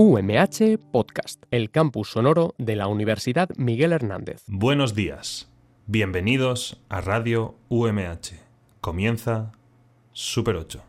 UMH Podcast, el campus sonoro de la Universidad Miguel Hernández. Buenos días. Bienvenidos a Radio UMH. Comienza Super 8.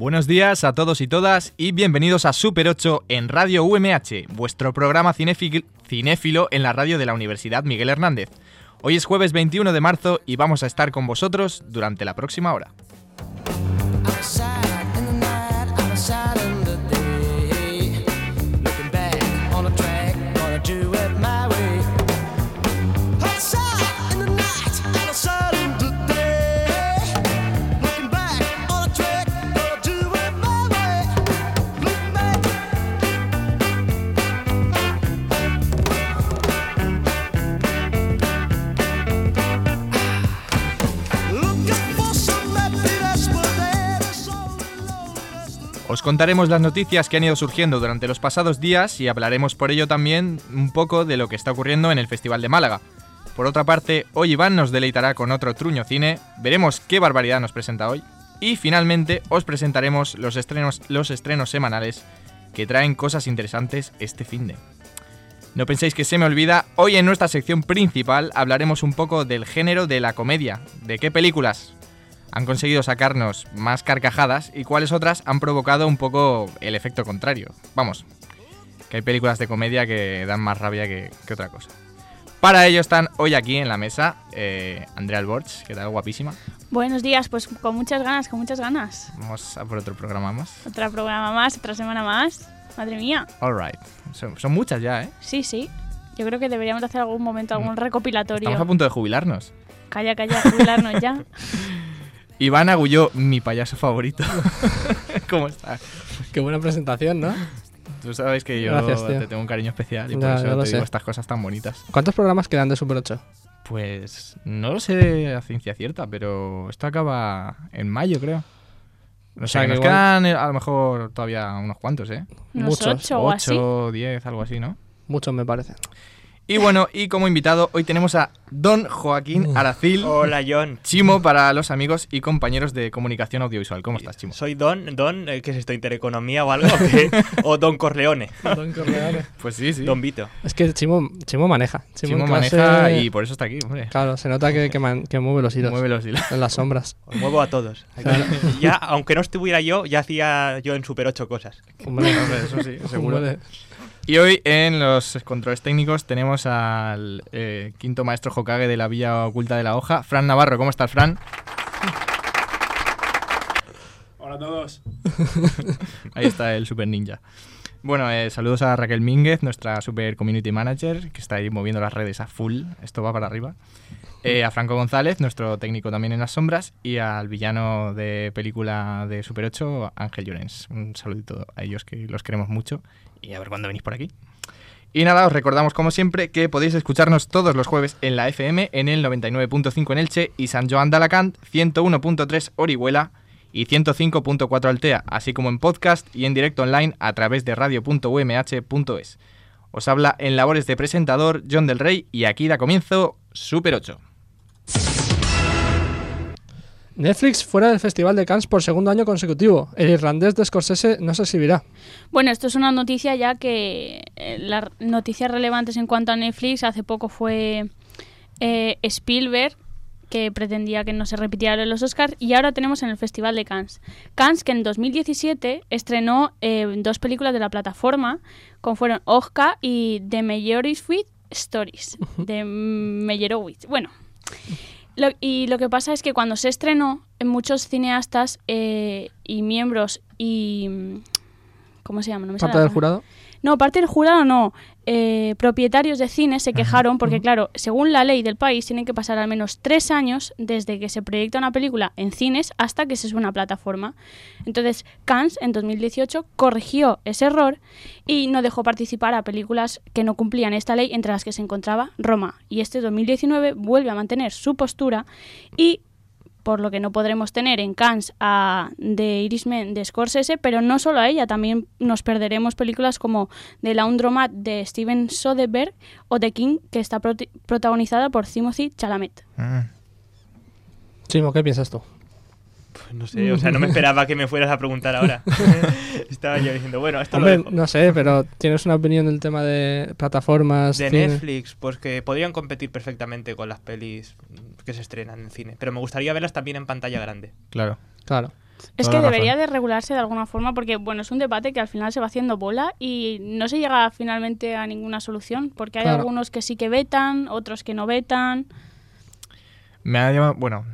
Buenos días a todos y todas y bienvenidos a Super 8 en Radio UMH, vuestro programa cinéfil- cinéfilo en la radio de la Universidad Miguel Hernández. Hoy es jueves 21 de marzo y vamos a estar con vosotros durante la próxima hora. Os contaremos las noticias que han ido surgiendo durante los pasados días y hablaremos por ello también un poco de lo que está ocurriendo en el Festival de Málaga. Por otra parte, hoy Iván nos deleitará con otro truño cine, veremos qué barbaridad nos presenta hoy y finalmente os presentaremos los estrenos, los estrenos semanales que traen cosas interesantes este fin de. No penséis que se me olvida, hoy en nuestra sección principal hablaremos un poco del género de la comedia, de qué películas han conseguido sacarnos más carcajadas y cuáles otras han provocado un poco el efecto contrario. Vamos, que hay películas de comedia que dan más rabia que, que otra cosa. Para ello están hoy aquí en la mesa eh, Andrea Alborch, que tal, guapísima. Buenos días, pues con muchas ganas, con muchas ganas. Vamos a por otro programa más. Otro programa más, otra semana más. Madre mía. Alright, son, son muchas ya, ¿eh? Sí, sí. Yo creo que deberíamos hacer algún momento, algún recopilatorio. Estamos a punto de jubilarnos. Calla, calla, jubilarnos ya. Iván Agulló, mi payaso favorito. ¿Cómo estás? Qué buena presentación, ¿no? Tú sabes que yo Gracias, te tengo un cariño especial y por Ya, eso te digo estas cosas tan bonitas. ¿Cuántos programas quedan de Super 8? Pues no lo sé a ciencia cierta, pero esto acaba en mayo, creo. O sea, sea, que que nos igual- quedan eh, a lo mejor todavía unos cuantos, ¿eh? Unos Muchos, ocho o así. 8, 10, algo así, ¿no? Muchos me parece. Y bueno, y como invitado hoy tenemos a Don Joaquín Aracil, Hola John. Chimo para los amigos y compañeros de comunicación audiovisual. ¿Cómo estás, Chimo? Soy Don, Don, eh, ¿qué es esto? ¿Intereconomía o algo? ¿Qué? ¿O Don Corleone? Pues sí, sí. Don Vito. Es que Chimo, Chimo maneja. Chimo, Chimo en clase- maneja y por eso está aquí, hombre. Claro, se nota que, que, man- que mueve los hilos Mueve los hilos. en las sombras. Os muevo a todos. Claro. Ya, aunque no estuviera yo, ya hacía yo en Super 8 cosas. Hombre, Hombre, eso sí, seguro. hombre. Y hoy en los controles técnicos tenemos al eh, quinto maestro Hokage de la Villa Oculta de la Hoja, Fran Navarro. ¿Cómo estás, Fran? Hola a todos. Ahí está el super ninja. Bueno, eh, saludos a Raquel Mínguez, nuestra super community manager, que está ahí moviendo las redes a full. Esto va para arriba. Eh, a Franco González, nuestro técnico también en las sombras. Y al villano de película de Super 8, Ángel Llorens. Un saludito a ellos que los queremos mucho. Y a ver cuándo venís por aquí. Y nada, os recordamos como siempre que podéis escucharnos todos los jueves en la FM, en el 99.5 en Elche y San Joan de Alacant, 101.3 Orihuela y 105.4 Altea, así como en podcast y en directo online a través de radio.umh.es. Os habla en labores de presentador John del Rey y aquí da comienzo Super 8. Netflix fuera del Festival de Cannes por segundo año consecutivo. El irlandés de Scorsese no se exhibirá. Bueno, esto es una noticia ya que eh, las noticias relevantes en cuanto a Netflix hace poco fue eh, Spielberg que pretendía que no se repitiera los Oscars y ahora tenemos en el Festival de Cannes. Cannes que en 2017 estrenó eh, dos películas de la plataforma como fueron Oscar y The Meyerowitz Stories de Meyerowitz. Bueno, lo- y lo que pasa es que cuando se estrenó, en muchos cineastas eh, y miembros y... mm, ¿Cómo se llama? No me Parte del jurado. No, parte del jurado no. Eh, propietarios de cines se quejaron porque, claro, según la ley del país, tienen que pasar al menos tres años desde que se proyecta una película en cines hasta que se sube a una plataforma. Entonces, Cannes en 2018 corrigió ese error y no dejó participar a películas que no cumplían esta ley, entre las que se encontraba Roma. Y este 2019 vuelve a mantener su postura y por lo que no podremos tener en Cannes a The Irishman de Scorsese, pero no solo a ella, también nos perderemos películas como The Laundromat de Steven Soderbergh o The King, que está protagonizada por Timothy Chalamet. Mm. Chimo, ¿qué piensas tú? No sé, o sea, no me esperaba que me fueras a preguntar ahora. Estaba yo diciendo, bueno, esto Hombre, lo dejo. no sé, pero ¿tienes una opinión del tema de plataformas? De cine? Netflix, pues que podrían competir perfectamente con las pelis que se estrenan en cine. Pero me gustaría verlas también en pantalla grande. Claro. Claro. Es Toda que debería razón. de regularse de alguna forma porque, bueno, es un debate que al final se va haciendo bola y no se llega finalmente a ninguna solución porque hay Claro. algunos que sí que vetan, otros que no vetan. Me ha llamado, bueno,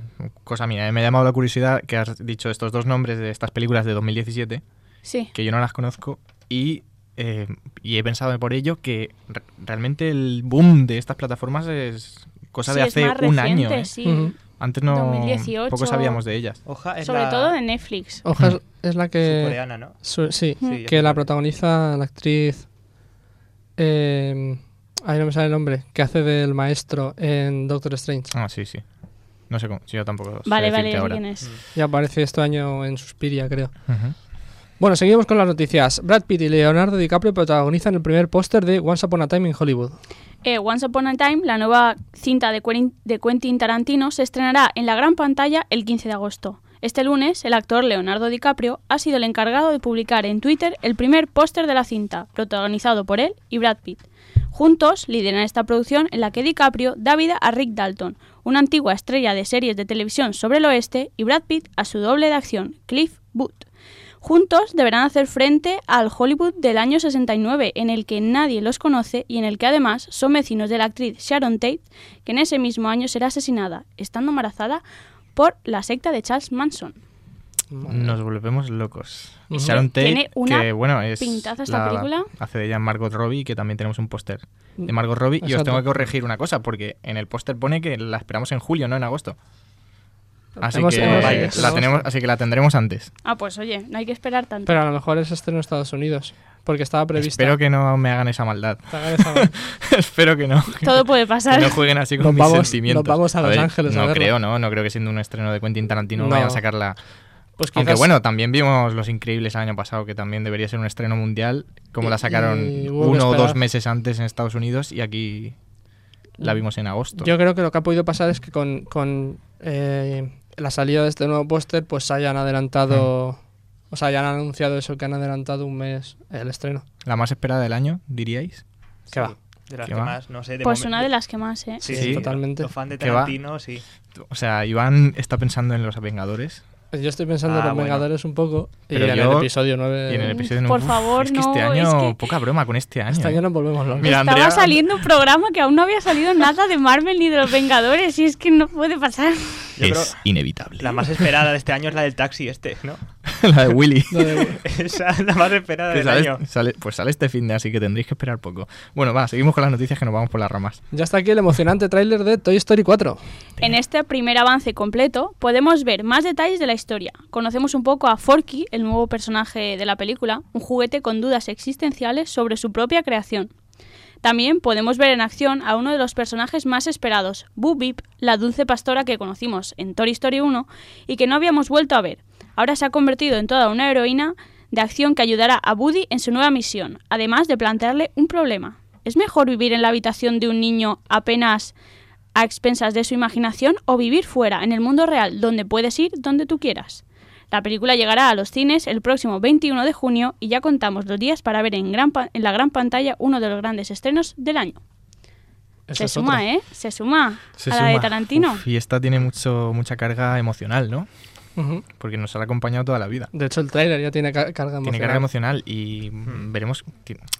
cosa mía, ¿eh? me ha llamado la curiosidad que has dicho estos dos nombres de estas películas de 2017, Sí. que yo no las conozco, y, eh, y he pensado por ello que re- realmente el boom de estas plataformas es cosa Sí, de es hace más un reciente, año. ¿eh? sí. Antes no 2018. poco sabíamos de ellas. Hoja Sobre la todo de Netflix. Hoja es, es la que... coreana, ¿no? su- sí, que la protagoniza la actriz... Eh, ahí no me sale el nombre. Que hace del maestro en Doctor Strange. Ah, sí, sí. No sé cómo, yo tampoco sé Vale, vale, sé ahora. quién es. Ya aparece este año en Suspiria, creo. Ujú. Bueno, seguimos con las noticias. Brad Pitt y Leonardo DiCaprio protagonizan el primer póster de Once Upon a Time in Hollywood. Eh, Once Upon a Time, la nueva cinta de Quentin, de Quentin Tarantino, se estrenará en la gran pantalla el 15 de agosto. Este lunes, el actor Leonardo DiCaprio ha sido el encargado de publicar en Twitter el primer póster de la cinta, protagonizado por él y Brad Pitt. Juntos lideran esta producción en la que DiCaprio da vida a Rick Dalton, una antigua estrella de series de televisión sobre el oeste, y Brad Pitt a su doble de acción, Cliff Booth. Juntos deberán hacer frente al Hollywood del año 69, en el que nadie los conoce y en el que además son vecinos de la actriz Sharon Tate, que en ese mismo año será asesinada, estando embarazada por la secta de Charles Manson. Nos volvemos locos. Ujú. Sharon Tate, Tiene una que bueno, es pintaza esta la- película. Hace de ella Margot Robbie, que también tenemos un póster de Margot Robbie. Y os tengo que corregir una cosa, porque en el póster pone que la esperamos en julio, no en agosto. Así Hemos- que, hemos- la tenemos, así que la tendremos antes. Ah, pues oye, no hay que esperar tanto. Pero a lo mejor es estreno en Estados Unidos. Porque estaba prevista. Espero que no me hagan esa maldad. Te hagan esa- Espero que no. Todo puede Que pasar. no jueguen así con Nos mis vamos- sentimientos. nos vamos a Los ver, Ángeles a No creo, ¿no? No creo que siendo un estreno de Quentin Tarantino No. vayan a sacarla. Pues Aunque quizás- bueno, también vimos Los Increíbles el año pasado, que también debería ser un estreno mundial, como Y- la sacaron y uno o dos meses antes en Estados Unidos y aquí la vimos en agosto. Yo creo que lo que ha podido pasar es que con, con eh, la salida de este nuevo póster, pues hayan adelantado. O sea, hayan anunciado eso, que han adelantado un mes el estreno. La más esperada del año, diríais. ¿Qué va? De las ¿Qué que va? más, no sé. De Pues una de las que más, ¿eh? Sí, Sí, sí, totalmente. Los fans de. Tarantino, sí. O sea, Iván está pensando en los Vengadores. Yo estoy pensando Ah, en los bueno. Vengadores un poco. Pero y en el episodio 9. Y en el episodio por Uf, favor, es que este no, año, es que- poca broma con este año. Este año nos volvemos locos. Mira, Estaba saliendo un programa que aún no había salido nada de Marvel ni de los Vengadores y es que no puede pasar. Yo creo inevitable. la más esperada de este año es la del taxi este, ¿no? la de Willy. De- Esa es la más esperada del sale- año. sale- pues sale este fin de, así que tendréis que esperar poco. Bueno, va, seguimos con las noticias que nos vamos por las ramas. Ya está aquí el emocionante tráiler de Toy Story 4. En este primer avance completo podemos ver más detalles de la historia. Conocemos un poco a Forky, el nuevo personaje de la película, un juguete con dudas existenciales sobre su propia creación. También podemos ver en acción a uno de los personajes más esperados, Boo Beep, la dulce pastora que conocimos en Toy Story 1 y que no habíamos vuelto a ver. Ahora se ha convertido en toda una heroína de acción que ayudará a Woody en su nueva misión, además de plantearle un problema. ¿Es mejor vivir en la habitación de un niño apenas a expensas de su imaginación o vivir fuera, en el mundo real, donde puedes ir donde tú quieras? La película llegará a los cines el próximo 21 de junio y ya contamos los días para ver en, gran pa- en la gran pantalla uno de los grandes estrenos del año. Esa Se suma, otra. ¿eh? Se suma Se a la de. Tarantino. Uf, y esta tiene mucho, mucha carga emocional, ¿no? Porque nos ha acompañado toda la vida. De hecho, el tráiler ya tiene ca- carga Tiene emocional. carga emocional y mm, veremos.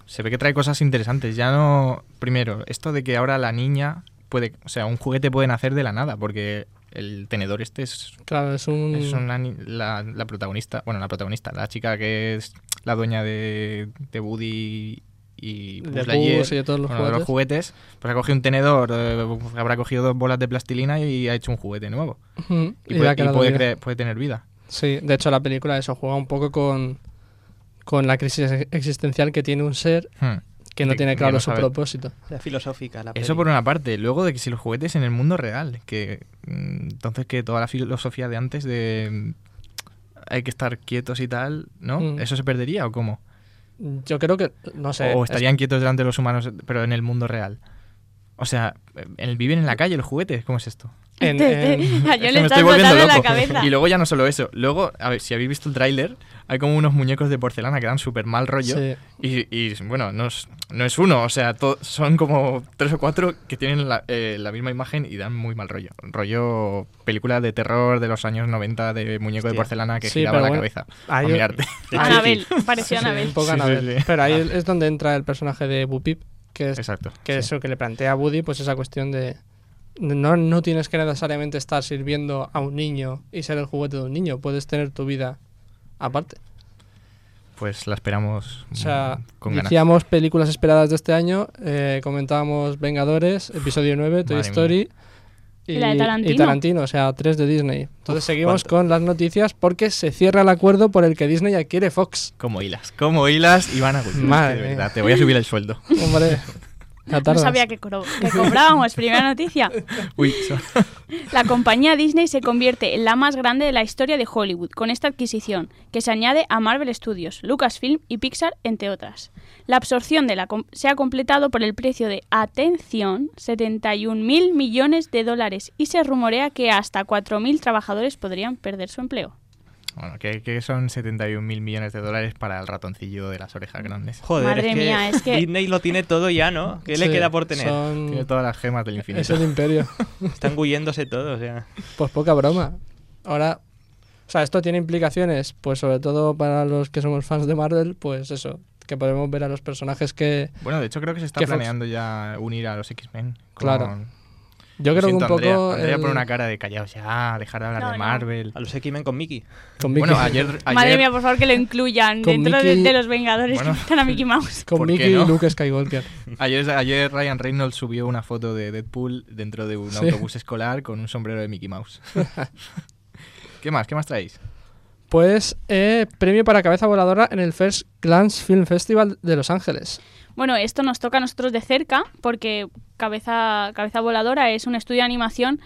Se ve que trae cosas interesantes. Ya no. Primero, esto de que ahora la niña puede. O sea, un juguete puede nacer de la nada, porque el tenedor este es, Claro, es un... es una la, la protagonista. Bueno, la protagonista, la chica que es la dueña de, de Woody y de Lightyear, Buzz y de todos los bueno, de los juguetes. juguetes. Pues ha cogido un tenedor, eh, habrá cogido dos bolas de plastilina y ha hecho un juguete nuevo. Y, y puede, y quedado puede tener vida. Sí, de hecho la película eso juega un poco con, con la crisis ex- existencial que tiene un ser Hmm. que no Que- tiene claro no su sabe. propósito. La filosófica, la Eso por una parte. Luego de que si los juguetes en el mundo real, que mm, entonces que toda la filosofía de antes de mm, hay que estar quietos y tal, ¿no? Mm. ¿Eso se perdería o cómo? Yo creo que, no sé. o es- estarían quietos delante de los humanos, pero en el mundo real. O sea, el- viven en la calle los juguetes, ¿cómo es esto? en- en- Es yo le me estoy volviendo la loco. cabeza. Y luego ya no solo eso. Luego, a ver, si habéis visto el tráiler, hay como unos muñecos de porcelana que dan súper mal rollo. sí. Y, y, bueno, no es, no es uno, o sea, to- son como tres o cuatro que tienen la, eh, la misma imagen y dan muy mal rollo. Rollo película de terror de los años 90 de muñeco de porcelana que Sí, giraba la bueno, cabeza. ahí- a mirarte. Anabel, pareció Sí, Anabel. un poco Sí, sí, Annabelle. sí. Pero ahí es donde entra el personaje de Bupip, que es Exacto. que sí. eso que le plantea a Woody, pues esa cuestión de no, no tienes que necesariamente estar sirviendo a un niño y ser el juguete de un niño, puedes tener tu vida aparte. Pues la esperamos O sea, mm, con ganas. decíamos películas esperadas de este año, eh, comentábamos Vengadores, episodio 9, Toy Madre Story Y la de Tarantino. y Tarantino, o sea, tres de Disney. Entonces Uf, seguimos cuánto. con las noticias porque se cierra el acuerdo por el que Disney adquiere Fox. Como hilas, como hilas y van a Madre de verdad, te voy a subir el sueldo. Hombre, No sabía que, que cobrábamos. Primera noticia. Uy, so- La compañía Disney se convierte en la más grande de la historia de Hollywood con esta adquisición, que se añade a Marvel Studios, Lucasfilm y Pixar, entre otras. La absorción de la com- se ha completado por el precio de, atención, 71 mil millones de dólares y se rumorea que hasta 4.000 trabajadores podrían perder su empleo. bueno, que, que son 71 mil millones de dólares para el ratoncillo de las orejas grandes. Joder, Madre es que mía, es que- Disney lo tiene todo ya, ¿no? ¿Qué le queda por tener? son- Tiene todas las gemas del infinito. Es el imperio. Están huyéndose todo, o sea. Pues poca broma. Ahora, o sea, esto tiene implicaciones, pues sobre todo para los que somos fans de Marvel, pues eso, que podemos ver a los personajes que... Bueno, de hecho creo que se está Que Fox- planeando ya unir a los X-Men. con- Claro. Yo Lo creo que un poco... Andrea. Andrea el- una cara de callaos ya, dejar de hablar No, de no. Marvel. A los X-Men con Mickey. con Mickey, Bueno, ayer, Madre mía, por favor, que lo incluyan Con dentro de- Mickey- de, los Vengadores Bueno. que están a Mickey Mouse. con ¿por qué Mickey no? y Luke Skywalker. Ayer, ayer Ryan Reynolds subió una foto de Deadpool dentro de un Sí. autobús escolar con un sombrero de Mickey Mouse. ¿Qué más? ¿Qué más traéis? Pues eh, premio para cabeza voladora en el First Glance Film Festival de Los Ángeles. Bueno, esto nos toca a nosotros de cerca porque Cabeza, Cabeza Voladora es un estudio de animación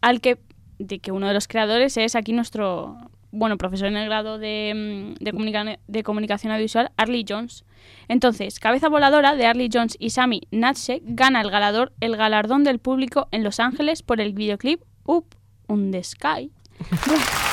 al que, de que uno de los creadores es aquí nuestro bueno profesor en el grado de, mm, de, comunica- de comunicación audiovisual, Arlie Jones. Entonces, Cabeza Voladora de Arlie Jones y Sami Natschek gana el, galador, el galardón del público en Los Ángeles por el videoclip Up on the Sky.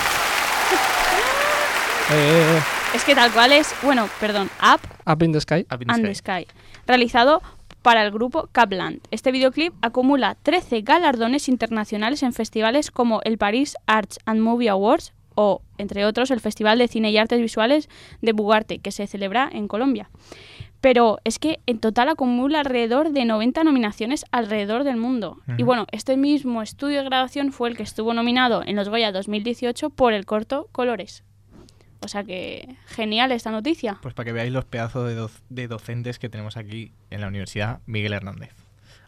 Eh, eh, eh, Es que tal cual es, bueno, perdón, Up Up in the Sky. Up in the and the Sky. Sky, realizado para el grupo Capland. Este videoclip acumula 13 galardones internacionales en festivales como el Paris Arts and Movie Awards o, entre otros, el Festival de Cine y Artes Visuales de Bugarte, que se celebra en Colombia. Pero es que en total acumula alrededor de 90 nominaciones alrededor del mundo. Y bueno, este mismo estudio de grabación fue el que estuvo nominado en los Goya 2018 por el corto Colores. O sea que genial esta noticia. Pues para que veáis los pedazos de, doc- de docentes que tenemos aquí en la Universidad Miguel Hernández.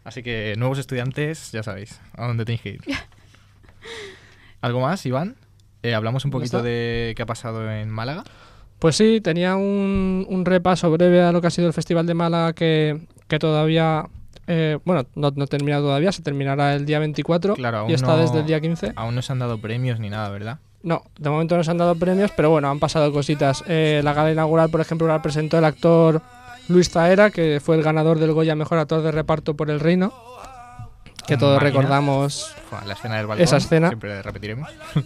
Así que nuevos estudiantes, ya sabéis, a dónde tenéis que ir. ¿Algo más, Iván? Eh, hablamos un ¿Ya poquito de qué ha pasado en Málaga. Pues sí, tenía un, un repaso breve a lo que ha sido el Festival de Málaga que, que todavía, eh, bueno, no, no termina todavía, se terminará el día 24 Claro, aún y está no- desde el día 15. Aún no se han dado premios ni nada, ¿verdad? No, de momento no se han dado premios, pero bueno, han pasado cositas. Eh, la gala inaugural, por ejemplo, la presentó el actor Luis Zaera, que fue el ganador del Goya Mejor Actor de Reparto por El Reino, que todos recordamos. La escena del balcón. Esa escena. Siempre repetiremos.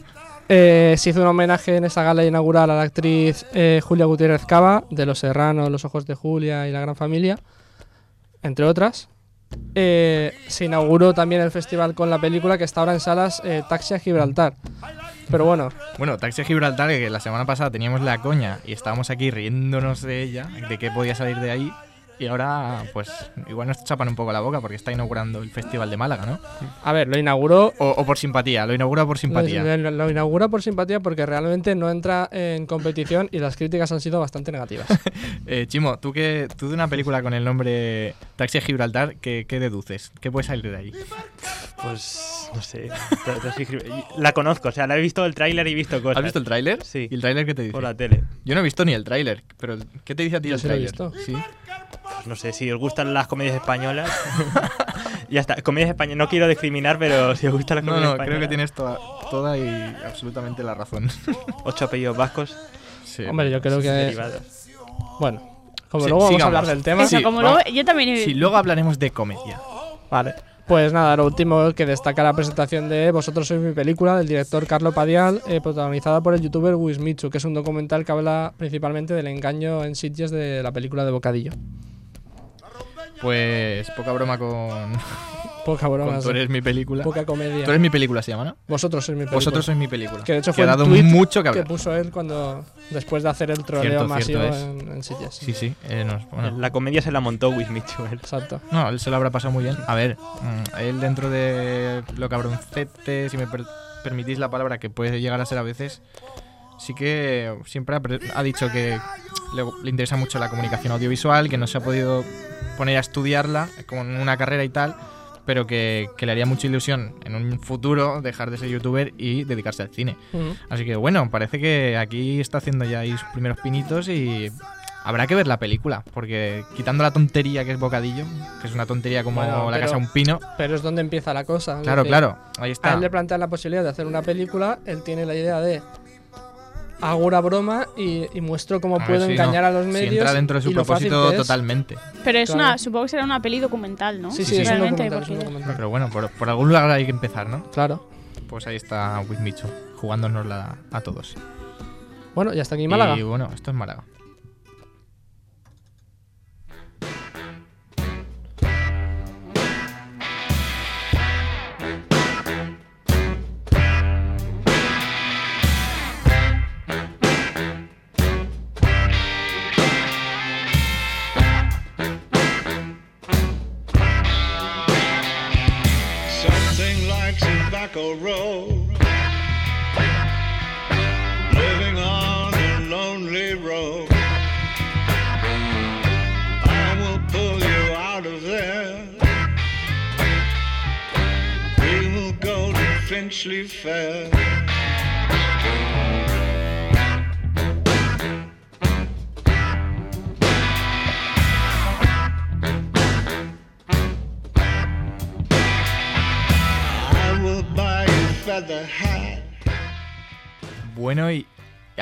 Eh, se hizo un homenaje en esa gala inaugural a la actriz eh, Julia Gutiérrez Cava, de Los Serranos, Los Ojos de Julia y La Gran Familia, entre otras. Eh, se inauguró también el festival con la película que está ahora en salas eh, Taxi a Gibraltar. Pero bueno, Bueno, Taxi Gibraltar, que la semana pasada teníamos la coña y estábamos aquí riéndonos de ella, de qué podía salir de ahí. Y ahora, pues, igual nos chapan un poco la boca porque está inaugurando el Festival de Málaga, ¿no? a ver, lo inauguró O, o por simpatía, lo inaugura por simpatía. Lo, lo- lo inaugura por simpatía porque realmente no entra en competición y las críticas han sido bastante negativas. Eh, Chimo, tú que tú de una película con el nombre Taxi a Gibraltar, ¿qué, qué deduces? ¿Qué puede salir de ahí? Pues no sé. La conozco, o sea, la he visto el tráiler y he visto cosas. ¿Has visto el tráiler? Sí. ¿Y el tráiler qué te dice? Por la tele. Yo no he visto ni el tráiler, pero ¿qué te dice a ti Yo el sí lo he tráiler? visto. Sí. Pues no sé, si os gustan las comedias españolas, ya está. Comedias españolas, no quiero discriminar, pero si os gustan las No, comedias no, creo que tienes toda, toda y absolutamente la razón. ocho apellidos vascos, Sí. Hombre, yo creo que. derivados. Bueno, como Sí, luego vamos a hablar del tema. Eso, Sí, como luego, yo también... Sí, luego hablaremos de comedia. Vale. Pues nada, lo último que destaca la presentación de Vosotros sois mi película del director Carlo Padial, eh, protagonizada por el youtuber Wismichu, que es un documental que habla principalmente del engaño en Sitges de la película de Bocadillo. Pues poca broma con, Poca broma, con Tú eres mi película. poca comedia. Tú eres mi película, se llama, ¿no? Vosotros sois mi película. Vosotros sois mi película. Que de hecho ha fue dado un tweet mucho que que puso él cuando después de hacer el troleo Cierto, masivo en, en Sitges. Sí, sí. eh, nos- bueno. La comedia se la montó Wismichu. él. Exacto. No, él se lo habrá pasado muy bien. A ver, mm, él dentro de lo cabroncete, si me per- permitís la palabra, que puede llegar a ser a veces, sí que siempre ha, dicho que le, le interesa mucho la comunicación audiovisual, que no se ha podido poner a estudiarla con una carrera y tal, pero que, que le haría mucha ilusión en un futuro dejar de ser youtuber y dedicarse al cine. Ujú. Así que bueno, parece que aquí está haciendo ya ahí sus primeros pinitos y habrá que ver la película, porque quitando la tontería que es Bocadillo, que es una tontería como Bueno, la pero- casa de un pino, Pero es donde empieza la cosa. claro, decir, claro, ahí A está. él le plantean la posibilidad de hacer una película, él tiene la idea de hago una broma y, y muestro cómo A puedo engañar no. a los medios. Si entra dentro de su propósito totalmente. Pero es Claro. una, supongo que será una peli documental, ¿no? Sí, sí, Sí, es un Realmente, documental, es un porque- documental. Pero bueno, por, por algún lugar hay que empezar, ¿no? Claro. Pues ahí está Wismichu, jugándonosla a todos. Bueno, ya está aquí Málaga. Y bueno, esto es Málaga. Tobacco road. Living on a lonely road. I will pull you out of there. We will go to Finchley Fair.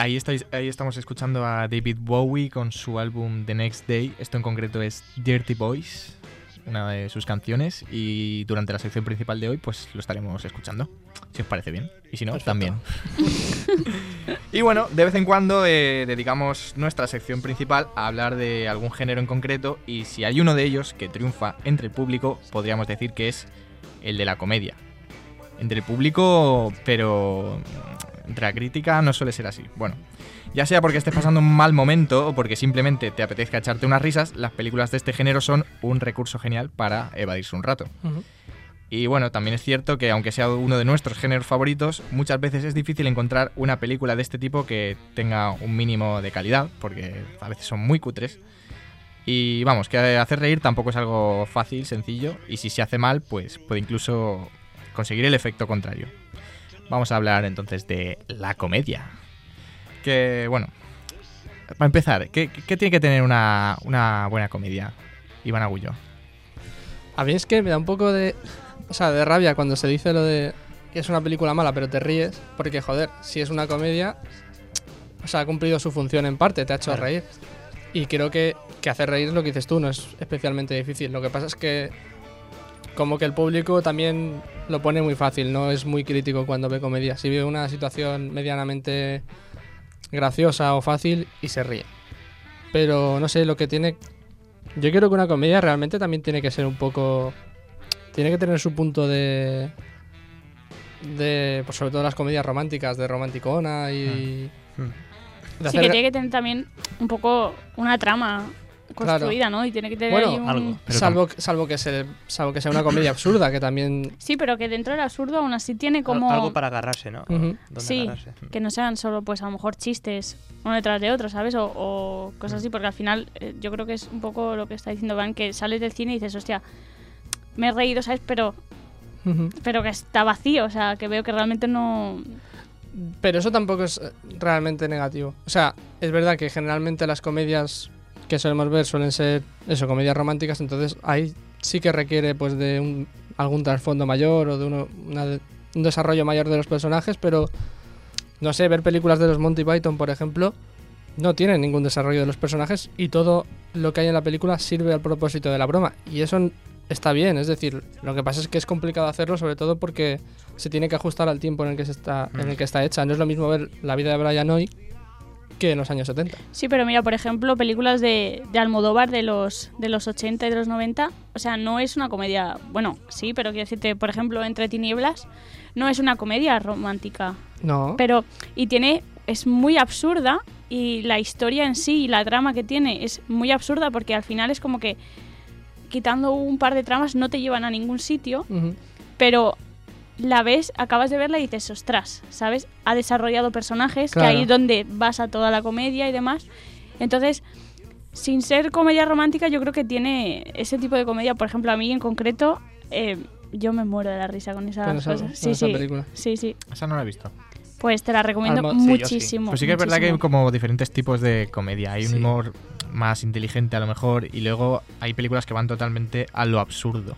Ahí, estáis, ahí estamos escuchando a David Bowie con su álbum The Next Day. Esto en concreto es Dirty Boys, una de sus canciones. Y durante la sección principal de hoy, pues lo estaremos escuchando, si os parece bien. Y si no, también. y bueno, de vez en cuando eh, dedicamos nuestra sección principal a hablar de algún género en concreto. Y si hay uno de ellos que triunfa entre el público, podríamos decir que es el de la comedia. Entre el público, pero entre la crítica no suele ser así. Bueno, ya sea porque estés pasando un mal momento o porque simplemente te apetezca echarte unas risas, las películas de este género son un recurso genial para evadirse un rato. Y bueno, también es cierto que aunque sea uno de nuestros géneros favoritos, muchas veces es difícil encontrar una película de este tipo que tenga un mínimo de calidad, porque a veces son muy cutres. Y vamos, que hacer reír tampoco es algo fácil, sencillo, y si se hace mal, pues puede incluso conseguir el efecto contrario. Vamos a hablar entonces de la comedia. Que, bueno, para empezar, ¿qué, qué tiene que tener una, una buena comedia, Iván Agullo? A mí es que me da un poco de. O sea, de rabia cuando se dice lo de que es una película mala, pero te ríes. Porque, joder, si es una comedia. O sea, ha cumplido su función en parte, te ha hecho Claro. reír. Y creo que, que hacer reír es lo que dices tú, no es especialmente difícil. Lo que pasa es que. Como que el público también lo pone muy fácil, no es muy crítico cuando ve comedia. Si ve una situación medianamente graciosa o fácil y se ríe. Pero no sé, lo que tiene yo creo que una comedia realmente también tiene que ser un poco. Tiene que tener su punto de. de. Pues sobre todo las comedias románticas, de romanticona y. Mm. Sí, hacer- que tiene que tener también un poco una trama construida, ¿no? Y tiene que tener Bueno, ahí un... algo. Salvo, salvo, que se, salvo que sea una comedia absurda, que también. Sí, pero que dentro del absurdo aún así tiene como... Algo para agarrarse, ¿no? Sí, agarrarse. que no sean solo, pues a lo mejor chistes uno detrás de otro, ¿sabes? O, o cosas así, porque al final eh, yo creo que es un poco lo que está diciendo Van, que sales del cine y dices, hostia, me he reído, ¿sabes? Pero, pero que está vacío, o sea, que veo que realmente no... Pero eso tampoco es eh, realmente negativo. O sea, es verdad que generalmente las comedias que solemos ver suelen ser eso, comedias románticas, entonces ahí sí que requiere pues de un, algún trasfondo mayor o de uno- una un desarrollo mayor de los personajes, pero no sé, ver películas de los Monty Python, por ejemplo, no tienen ningún desarrollo de los personajes y todo lo que hay en la película sirve al propósito de la broma. Y eso está bien, es decir, lo que pasa es que es complicado hacerlo, sobre todo porque se tiene que ajustar al tiempo en el que se está, en el que está hecha. No es lo mismo ver la vida de Brian Hoy que en los años 70. Sí, pero mira, por ejemplo, películas de, de Almodóvar de los, de los 80 y de los 90, o sea, no es una comedia, bueno, sí, pero quiero decirte, por ejemplo, Entre Tinieblas, no es una comedia romántica, No. pero, y tiene, es muy absurda, y la historia en sí y la trama que tiene es muy absurda porque al final es como que quitando un par de tramas no te llevan a ningún sitio, pero la ves, acabas de verla y dices, ostras, ¿sabes? Ha desarrollado personajes, Claro. que ahí es donde basa toda la comedia y demás. Entonces, sin ser comedia romántica, yo creo que tiene ese tipo de comedia. Por ejemplo, a mí en concreto, eh, yo me muero de la risa con esas Con esa- cosas. con Sí, esa sí, película. sí, sí. Esa no la he visto. Pues te la recomiendo Almo- sí, muchísimo. Pues sí que es verdad que hay muchísimo. como diferentes tipos de comedia. Hay un humor más inteligente a lo mejor y luego hay películas que van totalmente a lo absurdo.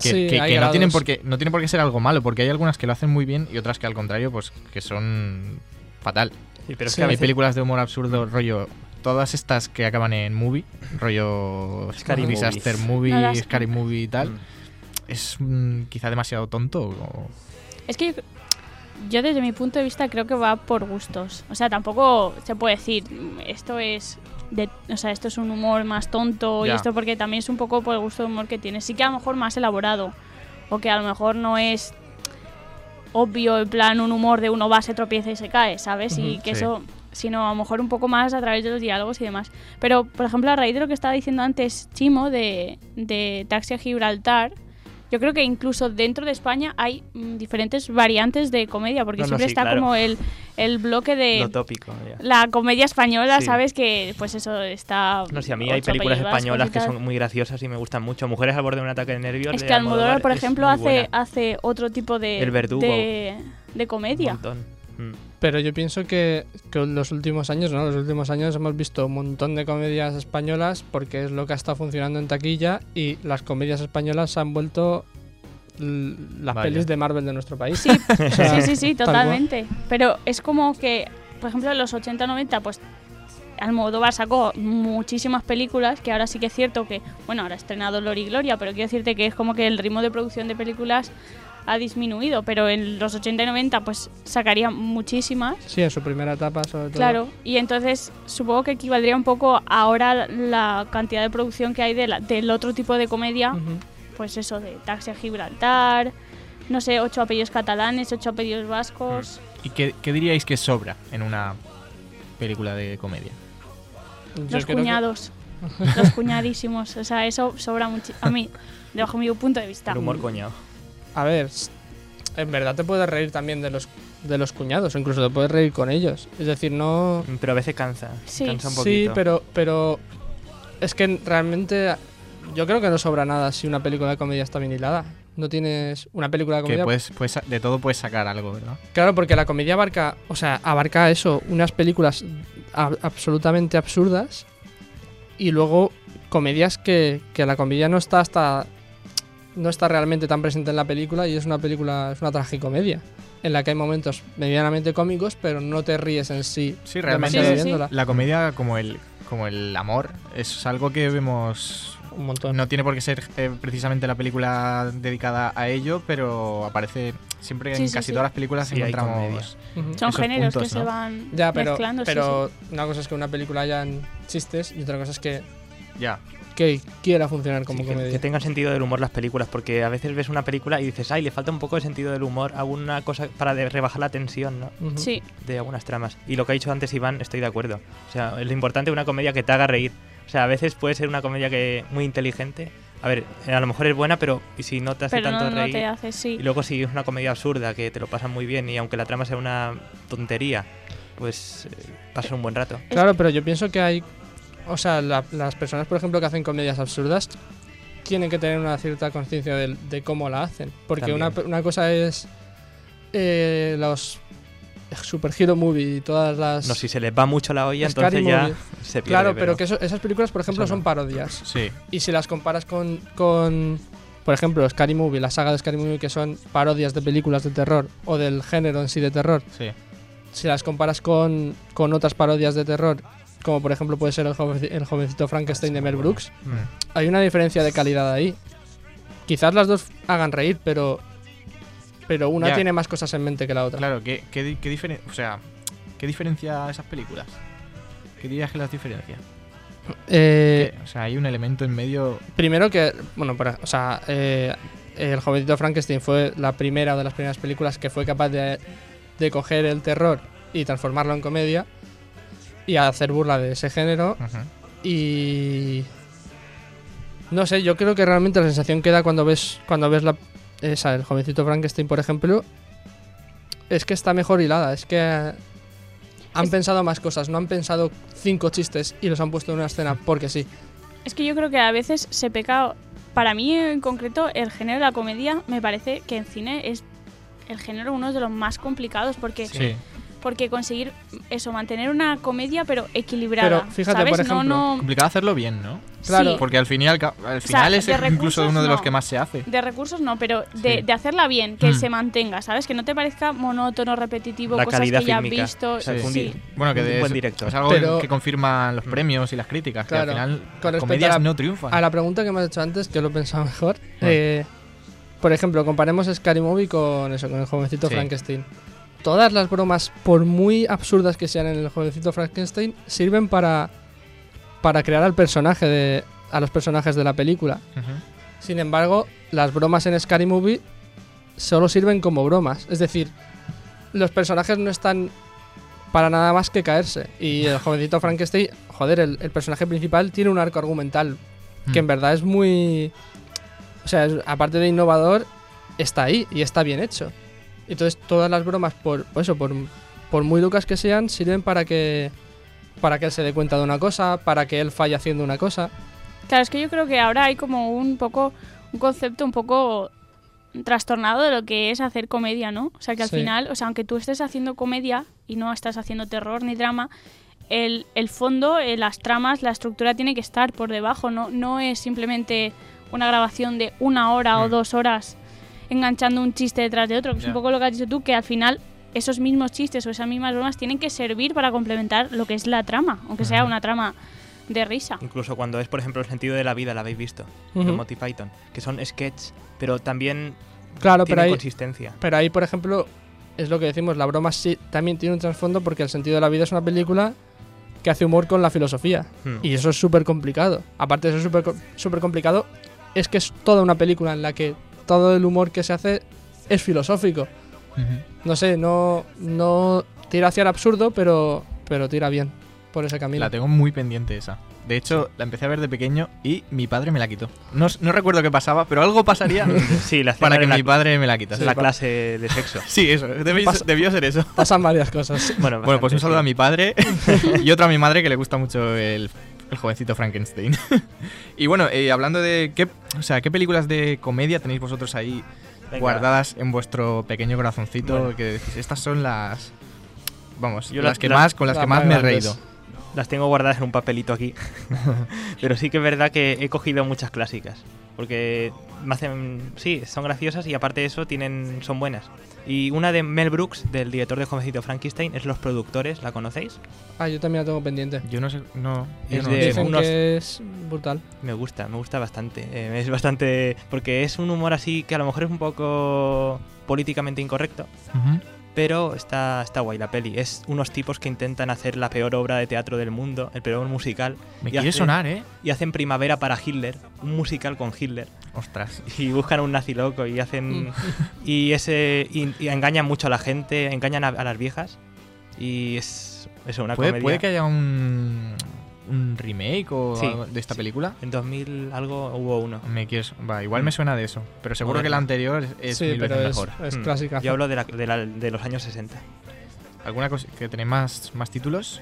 Que, Sí, que- hay que no, tienen por qué, no tiene por qué ser algo malo, porque hay algunas que lo hacen muy bien y otras que al contrario, pues que son fatal. Sí, pero es Sí, que hay películas de humor absurdo, rollo, todas estas que acaban en movie, rollo Scary Disaster movies. Movie, No las- Scary Movie y tal, Mm. es mm, quizá demasiado tonto. o- Es que yo, yo desde mi punto de vista creo que va por gustos. O sea, tampoco se puede decir "Mm, esto es de, o sea, esto es un humor más tonto y esto porque también es un poco por el gusto de humor que tiene. Sí que a lo mejor más elaborado o que a lo mejor no es obvio en plan un humor de uno va, se tropieza y se cae, ¿sabes? y que sí. eso sino a lo mejor un poco más a través de los diálogos y demás. Pero, por ejemplo, a raíz de lo que estaba diciendo antes Chimo de, de Taxi a Gibraltar, yo creo que incluso dentro de España hay mm, diferentes variantes de comedia, porque No, no, siempre sí, está claro. como el, el bloque de lo tópico. ya. la comedia española, Sí. ¿sabes? Que pues eso está... No sé, a mí hay películas españolas que son muy graciosas y me gustan mucho. Mujeres al borde de un ataque de nervios. Es que Almodóvar, por ejemplo, hace, buena. hace otro tipo de, El verdugo. de, de Un comedia. montón. Mm. Pero yo pienso que, que en los últimos años, ¿no? Los últimos años hemos visto un montón de comedias españolas porque es lo que ha estado funcionando en taquilla y las comedias españolas se han vuelto las Vaya. pelis de Marvel de nuestro país. Sí, O sea, sí, sí, sí, totalmente. Pero es como que, por ejemplo, en los 80-90, pues Almodóvar sacó muchísimas películas, que ahora sí que es cierto que, bueno, ahora ha estrenado Lori y Gloria, pero quiero decirte que es como que el ritmo de producción de películas ha disminuido, pero en los 80 y 90 pues sacaría muchísimas. Sí, en su primera etapa, sobre todo. Claro, y entonces supongo que equivaldría un poco ahora la cantidad de producción que hay de la- del otro tipo de comedia, pues eso, de Taxi a Gibraltar, no sé, ocho apellidos catalanes, ocho apellidos vascos. ¿Y qué, qué diríais que sobra en una película de comedia? Yo los que- cuñados, los cuñadísimos, o sea, eso sobra mucho. A mí, de bajo mi punto de vista. El humor coñado. A ver, en verdad te puedes reír también de los de los cuñados, o incluso te puedes reír con ellos. Es decir, no... Pero a veces cansa. Sí. Cansa un Sí, poquito. pero, pero es que realmente yo creo que no sobra nada si una película de comedia está bien hilada. No tienes una película de Que comedia... puedes, puedes, de todo puedes sacar algo, ¿verdad? Claro, porque la comedia abarca, o sea, abarca eso, unas películas a- absolutamente absurdas y luego comedias que, que la comedia no está hasta no está realmente tan presente en la película y es una película, es una tragicomedia en la que hay momentos medianamente cómicos, pero no te ríes en sí. Sí, realmente demasiado Sí, sí, sí. viéndola. la comedia como el, como el amor es algo que vemos... Un montón. No tiene por qué ser eh, precisamente la película dedicada a ello, pero aparece siempre Sí, en sí, casi sí. todas las películas encontramos... Son géneros que se van Ya, pero, mezclando. sí, pero una cosa es que una película hayan chistes y otra cosa es que, Ya. Que quiera funcionar como Sí, que, comedia. que tengan sentido del humor las películas, porque a veces ves una película y dices, ay, le falta un poco de sentido del humor, alguna cosa para de- rebajar la tensión, ¿no? Ujú. sí. Sí. De algunas tramas. Y lo que ha dicho antes Iván, estoy de acuerdo. O sea, es lo importante de una comedia que te haga reír. O sea, a veces puede ser una comedia que muy inteligente. A ver, a lo mejor es buena, pero ¿y si no te hace Pero tanto no, no reír. te hace, sí. Y luego si es una comedia absurda que te lo pasan muy bien y aunque la trama sea una tontería, pues eh, pasas un buen rato. Claro, pero yo pienso que hay. O sea, la- las personas, por ejemplo, que hacen comedias absurdas tienen que tener una cierta conciencia de, de cómo la hacen. Porque una, cosa es eh, los Super Hero Movie y todas las... No, si se les va mucho la olla, entonces ya Movie. se pierde. Claro, pero que eso- esas películas, por ejemplo, no. son parodias. Sí. Y si las comparas con, con, por ejemplo, Scary Movie, la saga de Scary Movie, que son parodias de películas de terror o del género en sí de terror, Sí. si las comparas con, con otras parodias de terror, como por ejemplo puede ser el, jovenci- el jovencito Frankenstein de Mel Brooks, Mm. hay una diferencia de calidad ahí. Quizás las dos hagan reír, pero, pero una Ya. tiene más cosas en mente que la otra. Claro, ¿qué, qué, qué diferen- o sea, ¿qué diferencia esas películas? ¿Qué dirías que las diferencia? Eh. O sea, hay un elemento en medio. Primero que, bueno, para, o sea, eh, el jovencito Frankenstein fue la primera de las primeras películas que fue capaz de, de coger el terror y transformarlo en comedia y hacer burla de ese género y no sé, yo creo que realmente la sensación que da cuando ves cuando ves la esa el jovencito Frankenstein, por ejemplo, es que está mejor hilada, es que han Es- pensado más cosas, no han pensado cinco chistes y los han puesto en una escena porque sí. Es que yo creo que a veces se peca. Para mí, en concreto, el género de la comedia me parece que en cine es el género uno de los más complicados porque, Sí. Porque conseguir eso, mantener una comedia pero equilibrada. Pero fíjate, ¿sabes? por ejemplo, no, no, Complicado hacerlo bien, ¿no? Claro. Sí. Porque al final, al final es incluso uno de los que más se hace. De recursos no, pero de, Sí. de hacerla bien, que Mm. se mantenga, ¿sabes? Que no te parezca monótono, repetitivo, La cosas calidad que ya has visto. O sea, Sí. Bueno, que un de buen director. es algo Pero- que confirman los premios y las críticas, Claro, que al final con las respecto comedias a no triunfan. A la pregunta que me has hecho antes, que lo he pensado mejor. Ah. eh, por ejemplo, comparemos Scary Movie con eso, con el jovencito Sí. Frankenstein. Todas las bromas, por muy absurdas que sean en el jovencito Frankenstein, sirven para, para crear al personaje de, a los personajes de la película. Sin embargo, las bromas en Scary Movie solo sirven como bromas. Es decir, los personajes no están para nada más que caerse. Y el jovencito Frankenstein, joder, el, el personaje principal tiene un arco argumental que en Mm. verdad es muy... O sea, es- aparte de innovador, está ahí y está bien hecho. Entonces todas las bromas, por, por eso, por, por muy locas que sean, sirven para que, para que él se dé cuenta de una cosa, para que él falle haciendo una cosa. Claro, es que yo creo que ahora hay como un poco, un concepto un poco trastornado de lo que es hacer comedia, ¿no? O sea, que al Sí. final, o sea, aunque tú estés haciendo comedia y no estás haciendo terror ni drama, el, el fondo, eh, las tramas, la estructura tiene que estar por debajo, ¿no? No es simplemente una grabación de una hora o Mm. dos horas enganchando un chiste detrás de otro, que es Ya. un poco lo que has dicho tú, que al final esos mismos chistes o esas mismas bromas tienen que servir para complementar lo que es la trama, aunque sea una trama de risa. Incluso cuando es, por ejemplo, el sentido de la vida, la habéis visto, de Ujú. Monty Python, que son sketches, pero también Claro, pero tienen ahí, consistencia. pero ahí, por ejemplo, es lo que decimos, la broma sí también tiene un trasfondo porque El sentido de la vida es una película que hace humor con la filosofía. Hmm. Y eso es súper complicado. Aparte de eso súper complicado, es que es toda una película en la que todo el humor que se hace es filosófico. No sé, no, no tira hacia el absurdo, pero, pero tira bien por ese camino. La tengo muy pendiente esa. De hecho, la empecé a ver de pequeño y mi padre me la quitó. No, no recuerdo qué pasaba, pero algo pasaría Sí, la para que la, mi padre me la quitase. la clase de sexo. Sí, eso. debió- debió ser eso. Pasan varias cosas. Bueno, Bueno, pues un saludo sí. a mi padre y otro a mi madre que le gusta mucho el, el jovencito Frankenstein. y bueno, eh, hablando de qué, o sea, qué películas de comedia tenéis vosotros ahí Venga. guardadas en vuestro pequeño corazoncito Bueno. que decís, estas son las vamos, Yo las la- que más con las las que más me he reído. Las tengo guardadas en un papelito aquí. Pero sí que es verdad que he cogido muchas clásicas. Porque me hacen. Sí, son graciosas y aparte de eso tienen, son buenas. Y una de Mel Brooks, del director de Jovencito Frankenstein, es Los Productores, ¿la conocéis? Ah, yo también la tengo pendiente. Yo no sé, no, yo Es no de-. Dicen unos- que es brutal. Me gusta, me gusta bastante. Eh, es bastante. Porque es un humor así que a lo mejor es un poco políticamente incorrecto. Ujú. Pero está, está guay la peli. Es unos tipos que intentan hacer la peor obra de teatro del mundo, el peor musical. Me quiere sonar, ¿eh? Y hacen Primavera para Hitler, un musical con Hitler. Ostras. Y buscan un nazi loco y hacen. y ese. Y, y engañan mucho a la gente, engañan a, a las viejas. Y es. Eso, una ¿Puede, comedia. puede que haya un, un remake o Sí, algo de esta sí. película? En 2000 algo hubo uno. Me quieres, va, igual me suena de eso, pero seguro que la anterior es, sí, mil pero veces es, mejor. es Mm. clásica. Yo hablo de, la- de la- de los años 60. ¿Alguna cosa que tenéis más, más títulos?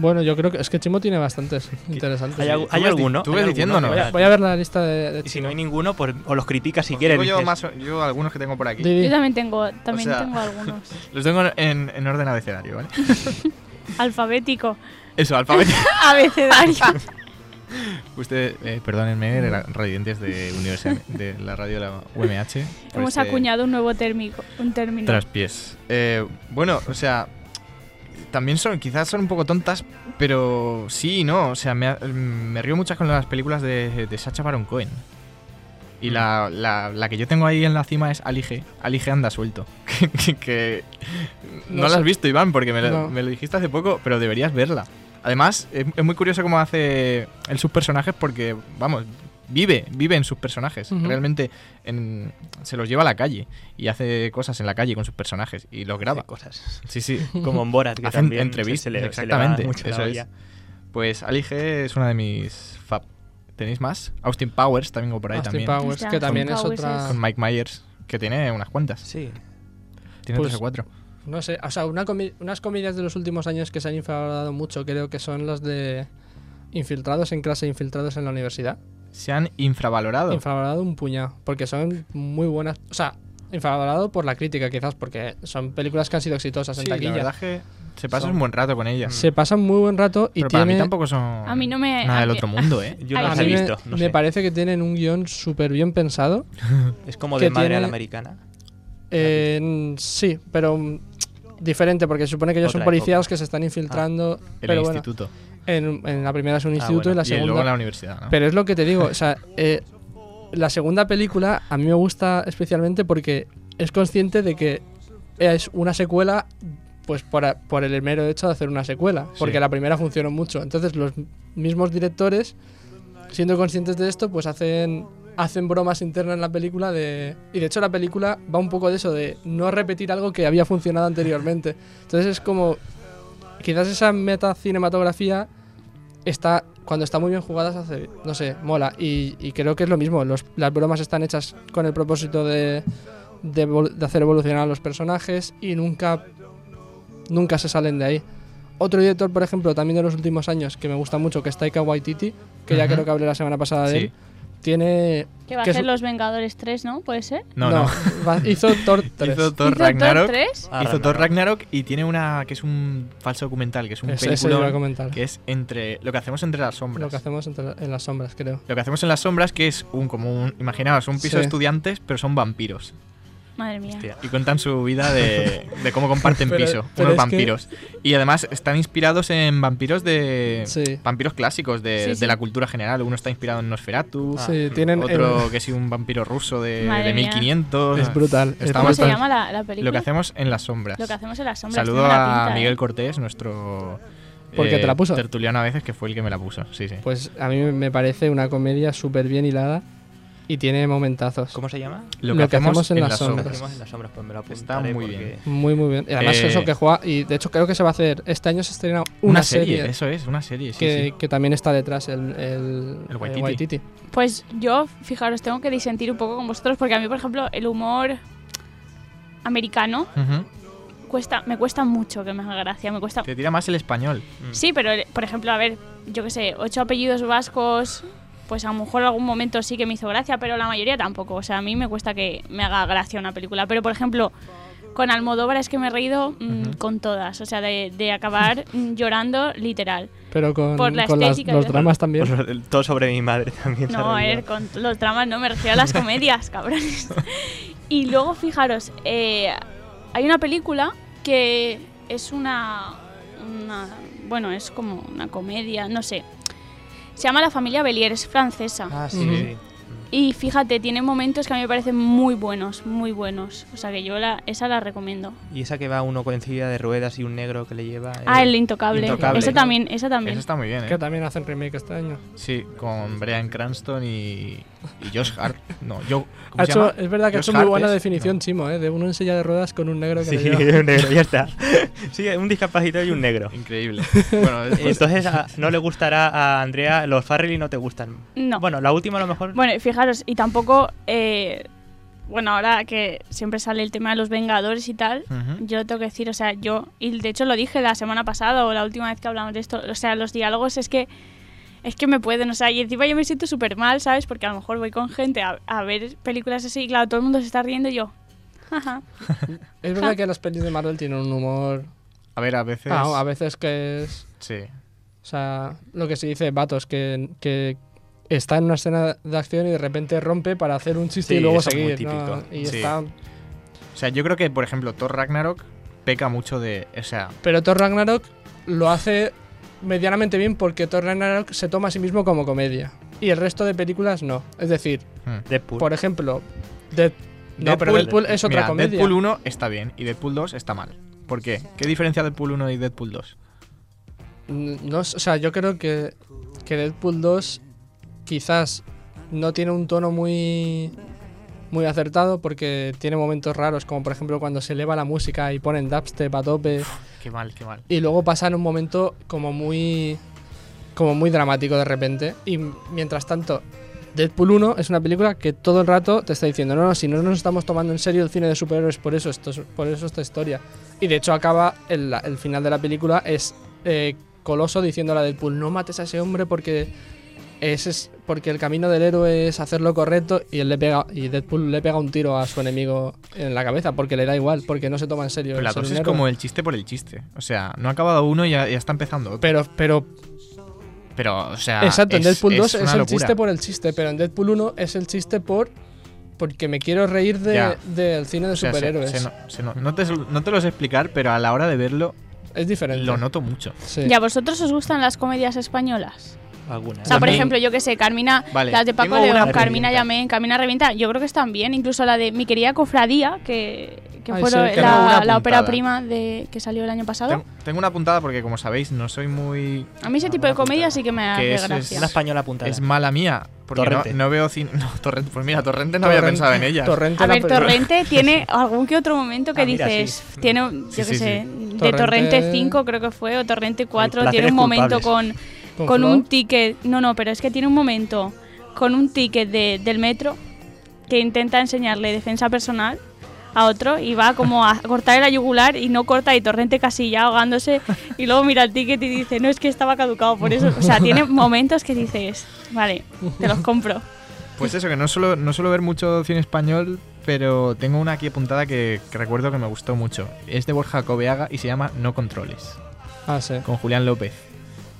Bueno, yo creo que es que Chimo tiene bastantes interesantes. ¿Hay, hay ves- alguno? tú ¿Hay ves alguno? diciéndonos. Voy a, voy a ver la lista de, de Y si no hay ninguno, pues, o los criticas si Os quieres. yo, más yo algunos que tengo por aquí. Yo también tengo, también O sea- tengo algunos. Los tengo en, en orden abecedario, ¿vale? Alfabético. Eso, alfabeto. Abecedario. Usted, eh, perdónenme, radiantes de Universidad de la radio de la UMH. Hemos este acuñado un nuevo térmico, un término. Traspiés. Eh, bueno, o sea, también son, quizás son un poco tontas, pero sí y no. O sea, me, río muchas con las películas de, de Sacha Baron Cohen. Y la, la- la que yo tengo ahí en la cima es Ali G. Ali G anda suelto. que, que- que- no, No la has visto, Iván, porque me, lo- No. me lo dijiste hace poco, pero deberías verla. Además, es, es muy curioso cómo hace él sus personajes porque, vamos, vive, vive en sus personajes. Realmente en- se los lleva a la calle y hace cosas en la calle con sus personajes y los graba. hace cosas. Sí, sí. Como en Borat, que Hacen también entrevistas, se le- se le va exactamente, eso es. Pues Ali G es una de mis fab. ¿Tenéis más? Austin Powers también o por ahí Austin también. Powers, que también es Austin Powers otra. es- Con Mike Myers, que tiene unas cuantas. Sí. Tiene Pues- tres o cuatro. No sé, o sea, una comi- unas comedias de los últimos años que se han infravalorado mucho, creo que son las de infiltrados en clase, infiltrados en la universidad. Se han infravalorado. Infravalorado un puñado, porque son muy buenas. O sea, infravalorado por la crítica, quizás, porque son películas que han sido exitosas en sí, la taquilla. verdad que se pasa Son- un buen rato con ellas. Se pasan muy buen rato y Pero para mí tampoco son A mí no me- nada a del otro mundo, ¿eh? Yo no a los he me, visto. no me sé. parece que tienen un guion súper bien pensado. Es como de madre a la americana. Eh, sí, pero mm, diferente, porque se supone que ellos son policías época. que se están infiltrando. El pero bueno, instituto. en, en la primera es un Ah, instituto bueno. y la Y luego segunda. en la universidad, ¿no? Pero es lo que te digo, o sea, eh, la segunda película a mí me gusta especialmente porque es consciente de que es una secuela pues por, a- por el mero hecho de hacer una secuela, porque Sí. la primera funcionó mucho. Entonces los mismos directores, siendo conscientes de esto, pues hacen hacen bromas internas en la película de y de hecho la película va un poco de eso de no repetir algo que había funcionado anteriormente. Entonces es como quizás esa meta cinematografía está cuando está muy bien jugada se hace no sé mola y, y creo que es lo mismo los- las bromas están hechas con el propósito de, de, de hacer evolucionar a los personajes y nunca nunca se salen de ahí otro director por ejemplo también de los últimos años que me gusta mucho que es Taika Waititi que ya Ujú. creo que hablé la semana pasada de Sí. él tiene Que va a que es- ser Los Vengadores 3, ¿no? ¿Puede ser? No, no. va- hizo Thor 3 Hizo Thor ¿Hizo Ragnarok. Thor 3? Ah, hizo Thor Ragnarok. Y tiene una que es un falso documental, que es un ese película que es entre lo que hacemos entre las sombras. lo que hacemos entre- en las sombras creo Lo que hacemos en las sombras que es un como un imaginaos un piso Sí. de estudiantes, pero son vampiros Madre mía. Hostia. y cuentan su vida de, de cómo comparten Pero- piso, pero unos es que- vampiros. Y además están inspirados en vampiros de Sí. vampiros clásicos de, Sí, de sí. la cultura general. Uno está inspirado en Nosferatu, Ah, sí tienen otro el- que sí un vampiro ruso de, de mía. 1500. es brutal es ¿Cómo se llama la, la película? Lo que hacemos en las sombras. Lo que hacemos en las sombras. Saludo a pinta, Miguel ¿eh? Cortés, nuestro Porque te la puso. tertuliano a veces, que fue el que me la puso. Sí, sí. Pues a mí me parece una comedia súper bien hilada y tiene momentazos. ¿Cómo se llama? Lo que hacemos en las Lo que sombras. hacemos en las sombras, pues me lo Está muy bien. Muy, muy bien. Y además Eh, eso que juega, y de hecho creo que se va a hacer, este año se estrena una, serie, eso es, una serie, sí, que, sí. que también está detrás, el, el, El Waititi. Waititi. Pues yo, fijaros, tengo que disentir un poco con vosotros porque a mí, por ejemplo, el humor americano cuesta, me cuesta mucho que me haga gracia. Me cuesta. Te tira más el español. Mm. Sí, pero por ejemplo, a ver, yo qué sé, ocho apellidos vascos, pues a lo mejor algún momento sí que me hizo gracia, pero la mayoría tampoco. O sea, a mí me cuesta que me haga gracia una película. Pero por ejemplo, con Almodóvar es que me he reído mm, con todas. O sea, de, de acabar mm, llorando literal. Pero con, Por la con las- los dramas también. Lo- todo sobre mi madre también. No, a ver, con los dramas no me refiero a las comedias, cabrones. Y luego, fijaros, eh, hay una película que es una, una- Bueno, es como una comedia, no sé. Se llama La familia Belier, es francesa. Ah, sí, Ujú. sí. Y fíjate, tiene momentos que a mí me parecen muy buenos, muy buenos. O sea que yo la, esa la recomiendo. Y esa que va uno con silla de ruedas y un negro que le lleva. Ah, eh, el intocable. Intocable. Esa también, esa también. Eso está muy bien, ¿eh? Que también hacen remake este año. Sí, con Brian Cranston y, y Josh Hart. No, yo. ¿cómo Ha se hecho, llama? es verdad que ha Josh hecho muy Hart buena es- definición, no. Chimo, ¿eh? de uno en silla de ruedas con un negro que Sí, le lleva. un negro, ya está. Sí, un discapacitado y un negro. Increíble. Bueno, después- Entonces a- no le gustará a Andrea, los Farrelly no te gustan. No. Bueno, la última a lo mejor. Bueno, y fijaros, y tampoco. eh, bueno, ahora que siempre sale el tema de los Vengadores y tal, Ujú. yo tengo que decir, o sea, yo, y de hecho lo dije la semana pasada o la última vez que hablamos de esto, o sea, los diálogos es que es que me pueden, o sea, y encima yo me siento súper mal, ¿sabes? Porque a lo mejor voy con gente a, a ver películas así y claro, todo el mundo se está riendo y yo. Es verdad que las pelis de Marvel tienen un humor. A ver, a veces. Ah, a veces que es. Sí. O sea, lo que se dice, vatos, que, que está en una escena de acción y de repente rompe para hacer un chiste Sí, y luego eso es muy seguir. ¿no? típico. Y Sí. está. O sea, yo creo que, por ejemplo, Thor Ragnarok peca mucho de. O sea, Pero Thor Ragnarok lo hace medianamente bien porque Thor Ragnarok se toma a sí mismo como comedia. Y el resto de películas no. Es decir, hmm. Deadpool. por ejemplo, Dead- no, pero Deadpool- Deadpool es otra Mira, comedia. Deadpool 1 está bien y Deadpool 2 está mal. ¿Por qué? ¿Qué diferencia Deadpool 1 y Deadpool 2? No, es- o sea, yo creo que, que Deadpool 2 quizás no tiene un tono muy muy acertado porque tiene momentos raros, como por ejemplo cuando se eleva la música y ponen dubstep a tope Qué mal, qué mal. y luego pasan un momento como muy como muy dramático de repente y mientras tanto Deadpool 1 es una película que todo el rato te está diciendo, no, no, si no nos estamos tomando en serio el cine de superhéroes, por eso, esto, es- por eso esta historia. Y de hecho acaba, el, el final de la película es eh, Coloso diciéndole a Deadpool, no mates a ese hombre porque, ese es, porque el camino del héroe es hacer lo correcto y, él le pega, y Deadpool le pega un tiro a su enemigo en la cabeza porque le da igual, porque no se toma en serio. Pero la ser 2 un es héroe. como el chiste por el chiste. O sea, no ha acabado uno y ya, ya está empezando otro. Pero, pero Pero, o sea. Exacto, en es- Deadpool 2 es, una el locura. chiste por el chiste, pero en Deadpool 1 es el chiste por porque me quiero reír de- del cine de O sea, se- superhéroes. se no, se no- no te, no te lo sé explicar, pero a la hora de verlo es diferente. lo noto mucho. Sí. ¿Y a vosotros os gustan las comedias españolas? Algunas. O sea, por ejemplo, yo que sé, Carmina, Vale, las de Paco tengo León, Carmina. Llamén, Carmina Revienta, yo creo que están bien. Incluso la de Mi querida cofradía, que, que Ay, fue sí, la, la ópera prima de, que salió el año pasado. Tengo, tengo una puntada porque, como sabéis, no soy muy. A mí ese tipo de comedia sí que me Que hace es- gracia. Una española apuntada. Es mala mía. Porque no, Torrente. no veo cine. No, Torrente. Pues mira, Torrente no había pensado en ella. Torrente A ver. Torrente tiene algún que otro momento que Ah, mira, dices, sí. tiene, yo Sí, qué sí, sé, sí. de Torrente- Torrente 5 creo que fue, o Torrente 4, placeres tiene un momento culpables. con, ¿Con con un ticket, no, no, pero es que tiene un momento con un ticket de- del metro que intenta enseñarle defensa personal a otro y va como a cortar la yugular y no corta y Torrente casi ya ahogándose y luego mira el ticket y dice, no, es que estaba caducado por eso. O sea, tiene momentos que dices, vale, te los compro. Pues eso, que no suelo, no suelo ver mucho cine español, pero tengo una aquí apuntada que, que recuerdo que me gustó mucho. Es de Borja Cobeaga y se llama No Controles, Ah, sí. con Julián López,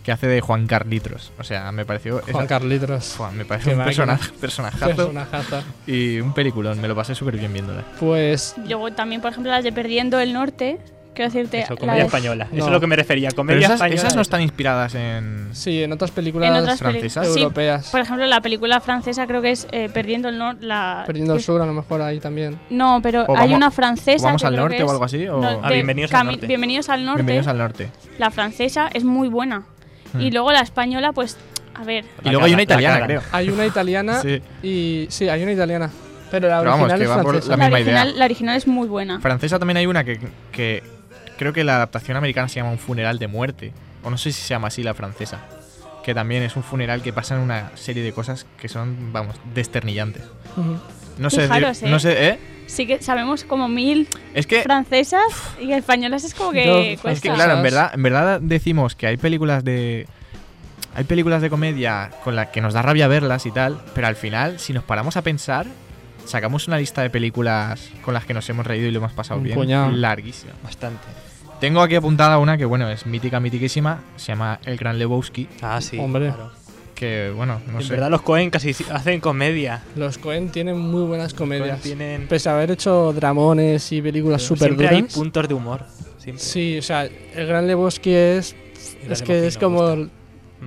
que hace de Juan Carlitos. O sea, me pareció. Juan esa- Carlitos. Fua, me parece Qué un personaje, personajazo Personajazo. y un peliculón. Me lo pasé súper bien viéndola. Pues Luego también, por ejemplo, las de Perdiendo el Norte, quiero decirte... Eso, la comedia de- española. Eso No. es lo que me refería. Pero Comedia esas, española. esas no están inspiradas en. sí, en otras películas En otras francesas. Sí, europeas. por ejemplo, la película francesa creo que es eh, Perdiendo el Norte. La... Perdiendo el sur, a lo mejor ahí también. No, pero O hay vamos- una francesa. o vamos que al creo norte que o es- algo así, o- no, Ah, Bienvenidos al Norte. Bienvenidos al norte. Bienvenidos al norte. La francesa es muy buena. Hmm. Y luego la española, pues, a ver. Y luego hay una italiana, creo. Hay una italiana Sí. y. Sí, hay una italiana. Pero la Pero vamos, original que es va por francesa. la La misma idea. original, la original es muy buena. Francesa también hay una que, que creo que la adaptación americana se llama Un funeral de muerte. O no sé si se llama así la francesa. Que también es un funeral que pasan una serie de cosas que son, vamos, desternillantes. No sé, Fijaros, no ¿eh? sé, ¿eh? Sí que sabemos como mil Es que, francesas y españolas es como que Yo- cuesta. es que claro, en verdad, en verdad decimos que hay películas de hay películas de comedia con las que nos da rabia verlas y tal, pero al final, si nos paramos a pensar, sacamos una lista de películas con las que nos hemos reído y lo hemos pasado Un bien, puñado. larguísima. Bastante. Tengo aquí apuntada una que, bueno, es mítica, mitiquísima. Se llama El Gran Lebowski. Ah, sí. Hombre. claro. Que, bueno, no en sé. verdad los Cohen casi si- hacen comedia. Los Cohen tienen muy buenas comedias. Tienen... Pese a haber hecho dramones y películas súper Siempre hay duras. puntos de humor. Siempre. Sí, o sea, el Gran Lebowski es. El Es que es como. gusta.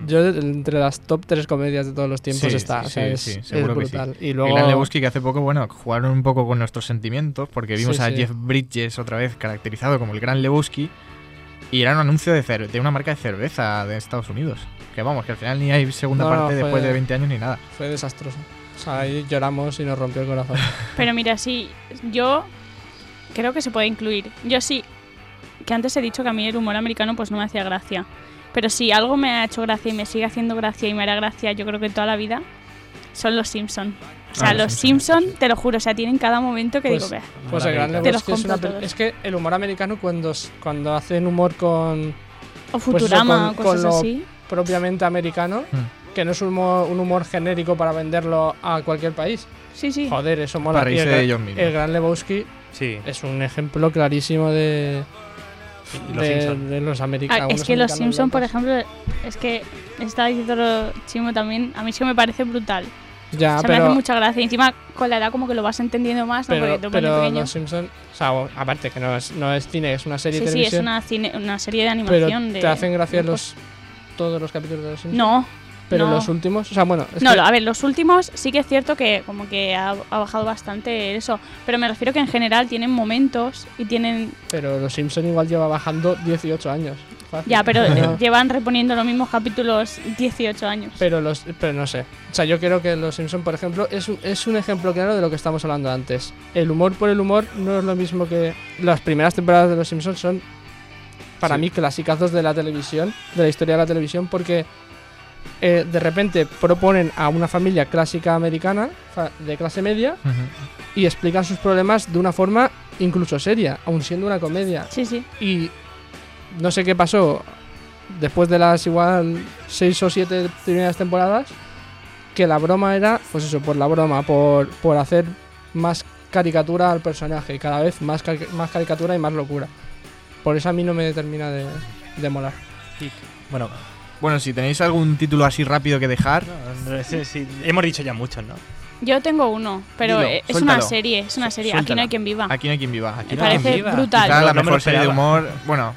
Yo, entre las top tres comedias de todos los tiempos Sí, está. sí, o sea, sí, es, sí, es seguro que sí. brutal. Y El luego. Gran Lebowski que hace poco, bueno, jugaron un poco con nuestros sentimientos porque vimos Sí, a sí. Jeff Bridges otra vez caracterizado como el Gran Lebowski y era un anuncio de, cer- de una marca de cerveza de Estados Unidos. Que vamos, que al final ni hay segunda No, no, parte fue- después de 20 años ni nada. Fue desastroso. O sea, ahí lloramos y nos rompió el corazón. Pero mira, sí, yo creo que se puede incluir. Yo sí, que antes he dicho que a mí el humor americano pues no me hacía gracia. Pero si algo me ha hecho gracia y me sigue haciendo gracia y me hará gracia yo creo que toda la vida, son los Simpson. O sea, Ah, los los Simpson, te lo juro, o sea, tienen cada momento que Pues- digo, vea. Pues el Gran Lebowski es una. Es que el humor americano cuando, s- cuando hacen humor con O eso, Futurama con- o cosas con lo- así. propiamente americano, Hmm. que no es un humor, un humor genérico para venderlo a cualquier país. Sí, sí. Joder, eso mola. Para Y el, de gran- ellos mismos. el Gran Lebowski Sí, es un ejemplo clarísimo de, y los de, Simpson. de los Ah, americanos. es que los Simpson, por ejemplo, es que estaba diciendo lo Chimo también, a mí sí que me parece brutal. Ya, o sea, me pero, hace mucha gracia. Y encima, con la edad, como que lo vas entendiendo más, ¿no? pero, Porque pero pequeño. los Simpson, o sea, o- aparte que no es, no es cine, es una serie Sí, de sí, es televisión, una, cine- una serie de pero animación. de, te hacen gracia los todos los capítulos de los Simpsons. No, pero no. los últimos, o sea, bueno, es no, que- a ver, los últimos sí que es cierto que como que ha, ha bajado bastante eso, pero me refiero que en general tienen momentos y tienen... pero los Simpson igual lleva bajando 18 años. Fácil. Ya, pero llevan reponiendo los mismos capítulos 18 años. Pero los, pero no sé. O sea, yo creo que Los Simpson, por ejemplo, es un, es un ejemplo claro de lo que estamos hablando antes. El humor por el humor no es lo mismo que las primeras temporadas de Los Simpsons son para Sí. mí clasicazos de la televisión, de la historia de la televisión, porque eh, de repente proponen a una familia clásica americana de clase media y explican sus problemas de una forma incluso seria, aun siendo una comedia. Sí, sí. Y no sé qué pasó después de las igual seis o siete primeras temporadas, que la broma era, pues eso, por la broma, por, por hacer más caricatura al personaje, y cada vez más, más caricatura y más locura. Por eso a mí no me termina de, de molar. Bueno, Bueno, si tenéis algún título así rápido que dejar, no, sí, sí, hemos dicho ya muchos, ¿no? Yo tengo uno, pero Dilo, eh, es suéltalo. una serie, es una serie. Aquí no hay quien viva. aquí no hay quien viva. Aquí Me no hay quien parece viva. brutal. Quizá No, la no me mejor serie de humor, bueno,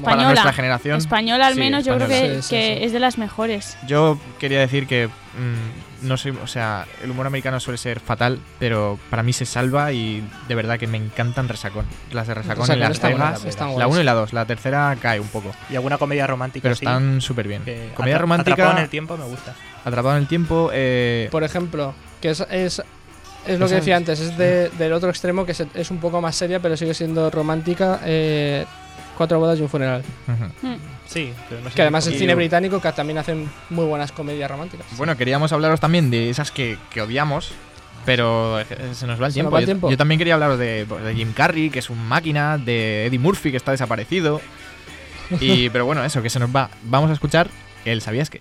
para Española. nuestra generación. Española al Sí, menos yo creo que, española. Sí, sí, que sí. es de las mejores. Yo quería decir que mm, no sé, o sea, el humor americano suele ser fatal, pero para mí se salva y de verdad que me encantan Resacón. Las de Resacón, y las están Vegas, buenas, están la guays. 1 y la 2, la tercera cae un poco, Y alguna comedia romántica. pero están súper bien. Comedia romántica, Atrapado en el tiempo me gusta. Atrapado en el tiempo, eh, Por ejemplo, que es, es, es lo que decía es- antes, es de- del otro extremo que es, es un poco más seria, pero sigue siendo romántica. eh, cuatro bodas y un funeral. ujú. Mm. Sí, pero no sé Que además Y- cine británico que también hacen muy buenas comedias románticas. Bueno, queríamos hablaros también de esas que, que odiamos, pero eh, se nos va el Se nos tiempo. va el Yo- tiempo. Yo, también quería hablaros de, pues, de Jim Carrey, que es un máquina, de Eddie Murphy, que está desaparecido. Y, pero bueno, eso, que se nos va. Vamos a escuchar el ¿Sabías qué?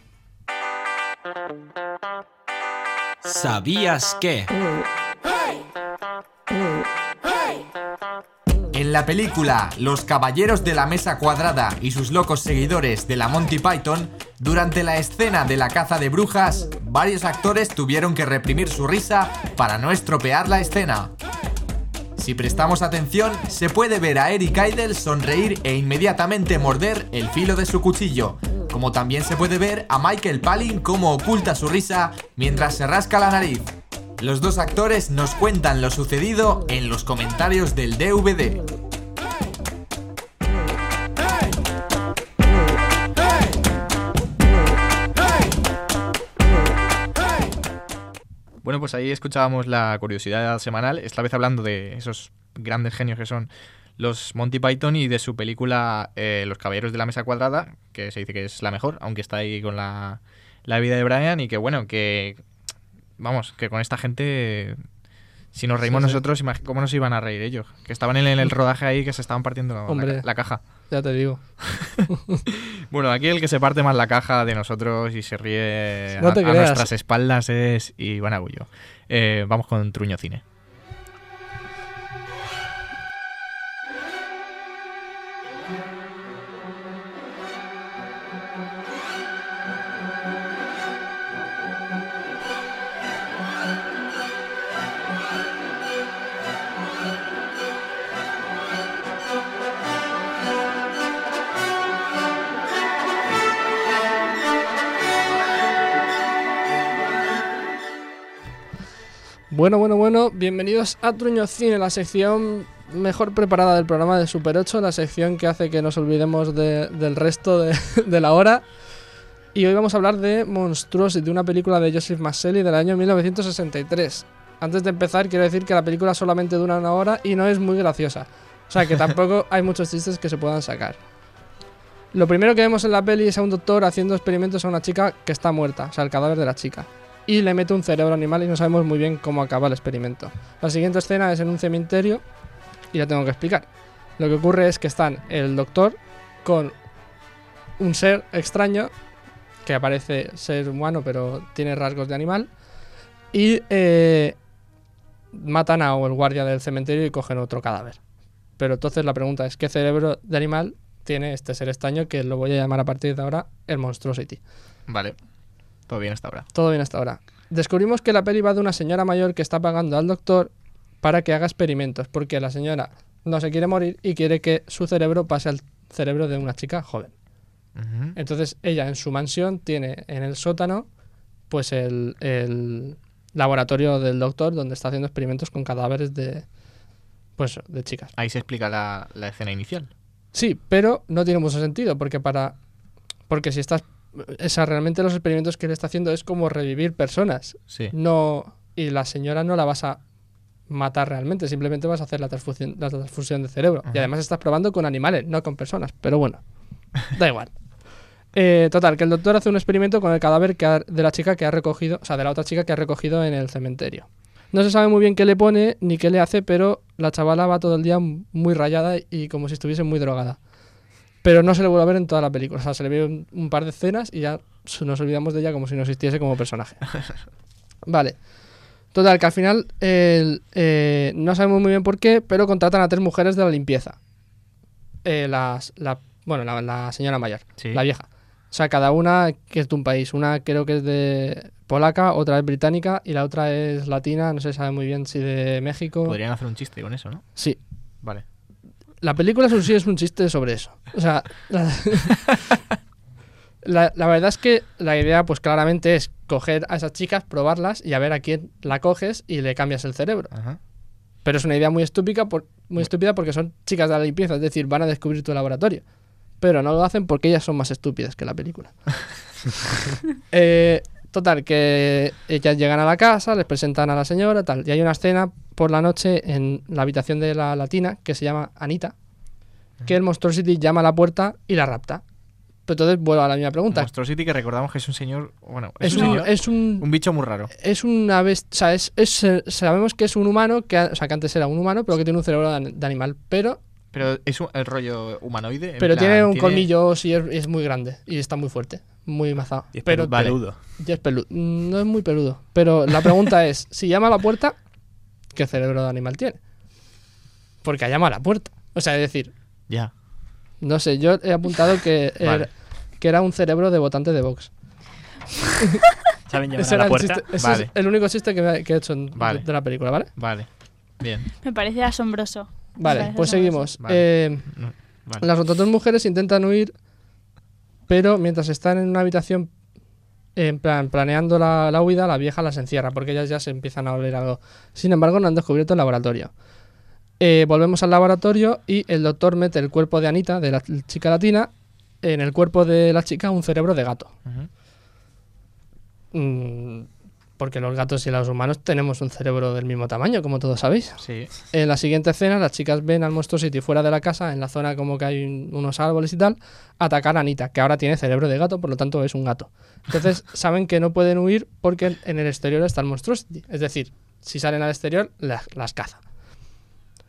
¿Sabías que? En la película Los Caballeros de la Mesa Cuadrada y sus locos seguidores de la Monty Python, durante la escena de la caza de brujas, varios actores tuvieron que reprimir su risa para no estropear la escena. Si prestamos atención, se puede ver a Eric Idle sonreír e inmediatamente morder el filo de su cuchillo, como también se puede ver a Michael Palin cómo oculta su risa mientras se rasca la nariz. Los dos actores nos cuentan lo sucedido en los comentarios del DVD. Bueno, pues ahí escuchábamos la curiosidad semanal, esta vez hablando de esos grandes genios que son los Monty Python y de su película eh, Los Caballeros de la Mesa Cuadrada, que se dice que es la mejor, aunque está ahí con la, la vida de Brian y que bueno, que vamos, que con esta gente, si nos reímos Sí, sí. nosotros, ¿cómo nos iban a reír ellos? Que estaban en el, rodaje ahí, que se estaban partiendo la- Hombre. la, la caja. Ya te digo. Bueno, aquí el que se parte más la caja de nosotros y se ríe No a, nuestras espaldas es Iván Agullo. Eh, vamos con Truño Cine. Bueno, bueno, bueno, bienvenidos a Truño Cine, la sección mejor preparada del programa de Super 8, la sección que hace que nos olvidemos de- del resto de, de la hora. Y hoy vamos a hablar de Monstruosity, una película de Joseph Maselli del año 1963. Antes de empezar, quiero decir que la película solamente dura una hora y no es muy graciosa. O sea que tampoco hay muchos chistes que se puedan sacar. Lo primero que vemos en la peli es a un doctor haciendo experimentos a una chica que está muerta, o sea, el cadáver de la chica. Y le mete un cerebro animal y no sabemos muy bien cómo acaba el experimento. La siguiente escena es en un cementerio y la tengo que explicar. Lo que ocurre es que están el doctor con un ser extraño que aparece ser humano pero tiene rasgos de animal y eh, matan a el guardia del cementerio y cogen otro cadáver. Pero entonces la pregunta es, ¿qué cerebro de animal tiene este ser extraño que lo voy a llamar a partir de ahora el Monstrosity? Vale. Todo bien hasta ahora. Todo bien hasta ahora. Descubrimos que la peli va de una señora mayor que está pagando al doctor para que haga experimentos, porque la señora no se quiere morir y quiere que su cerebro pase al cerebro de una chica joven. Entonces ella en su mansión tiene en el sótano pues el, el laboratorio del doctor donde está haciendo experimentos con cadáveres de pues de chicas. Ahí se explica la, la escena inicial. Sí, pero no tiene mucho sentido porque para porque si estás esa realmente los experimentos que él está haciendo es como revivir personas. Sí. No y la señora no la vas a matar realmente, simplemente vas a hacer la transfusión, la transfusión de cerebro. Y además estás probando con animales, no con personas. Pero bueno, da igual. Eh, total, que el doctor hace un experimento con el cadáver que ha- de la chica que ha recogido, o sea, de la otra chica que ha recogido en el cementerio. No se sabe muy bien qué le pone ni qué le hace, pero la chavala va todo el día muy rayada y como si estuviese muy drogada. Pero no se le vuelve a ver en toda la película. O sea, se le ve un, un par de escenas y ya nos olvidamos de ella como si no existiese como personaje. Vale. Total, que al final el- eh, no sabemos muy bien por qué, pero contratan a tres mujeres de la limpieza. Eh, las, la, bueno, la, la señora mayor, Sí. la vieja. O sea, cada una que es de un país. Una creo que es de polaca, otra es británica y la otra es latina. No se sabe muy bien si de México. Podrían hacer un chiste con eso, ¿no? Sí. Vale. La película sí es un chiste sobre eso. O sea, la, la- la verdad es que la idea, pues claramente es coger a esas chicas, probarlas y a ver a quién la coges y le cambias el cerebro. Ajá. Pero es una idea muy estúpida, por, muy estúpida porque son chicas de la limpieza, es decir, van a descubrir tu laboratorio. Pero no lo hacen porque ellas son más estúpidas que la película. Eh, total, que ellas llegan a la casa, les presentan a la señora, tal. Y hay una escena por la noche en la habitación de la latina que se llama Anita, que el Monstrosity llama a la puerta y la rapta. Pero entonces vuelvo a la misma pregunta. Monstrosity que recordamos que es un señor... Bueno, es, Es un, un, señor- es un un bicho muy raro. es una bestia, o sea, es, eh, sabemos que es un humano, que, o sea, que antes era un humano, pero que tiene un cerebro de, de animal, pero, Pero es un, el rollo humanoide. en pero plan, tiene un colmillo, sí, es, es muy grande y está muy fuerte, muy mazado. Y es pero vale. peludo. ya es peludo. No es muy peludo, pero la pregunta es, si llama a la puerta, ¿qué cerebro de animal tiene? Porque ha llamado a la puerta. O sea, es decir, Ya. no sé, yo he apuntado que, Vale. era, que era un cerebro de votante de Vox. ¿Saben llamar Ese a la el, chiste- Vale. es el único chiste que, me- que he hecho en- Vale. de, de la película, ¿vale? Vale. Bien. Me parece asombroso. Vale, pues seguimos. Vale. Eh, No, vale. Las otras dos mujeres intentan huir, pero mientras están en una habitación en plan, planeando la, la huida, la vieja las encierra porque ellas ya se empiezan a oler algo. Sin embargo, no han descubierto el laboratorio. Eh, volvemos al laboratorio y el doctor mete el cuerpo de Anita, de la chica latina, en el cuerpo de la chica un cerebro de gato. Mm, porque los gatos y los humanos tenemos un cerebro del mismo tamaño, como todos sabéis. Sí. En la siguiente escena, las chicas ven al Monstrosity fuera de la casa, en la zona como que hay un- unos árboles y tal, atacar a Anita, que ahora tiene cerebro de gato, por lo tanto es un gato. Entonces saben que no pueden huir porque en el exterior está el Monstrosity. Es decir, si salen al exterior, las, las caza.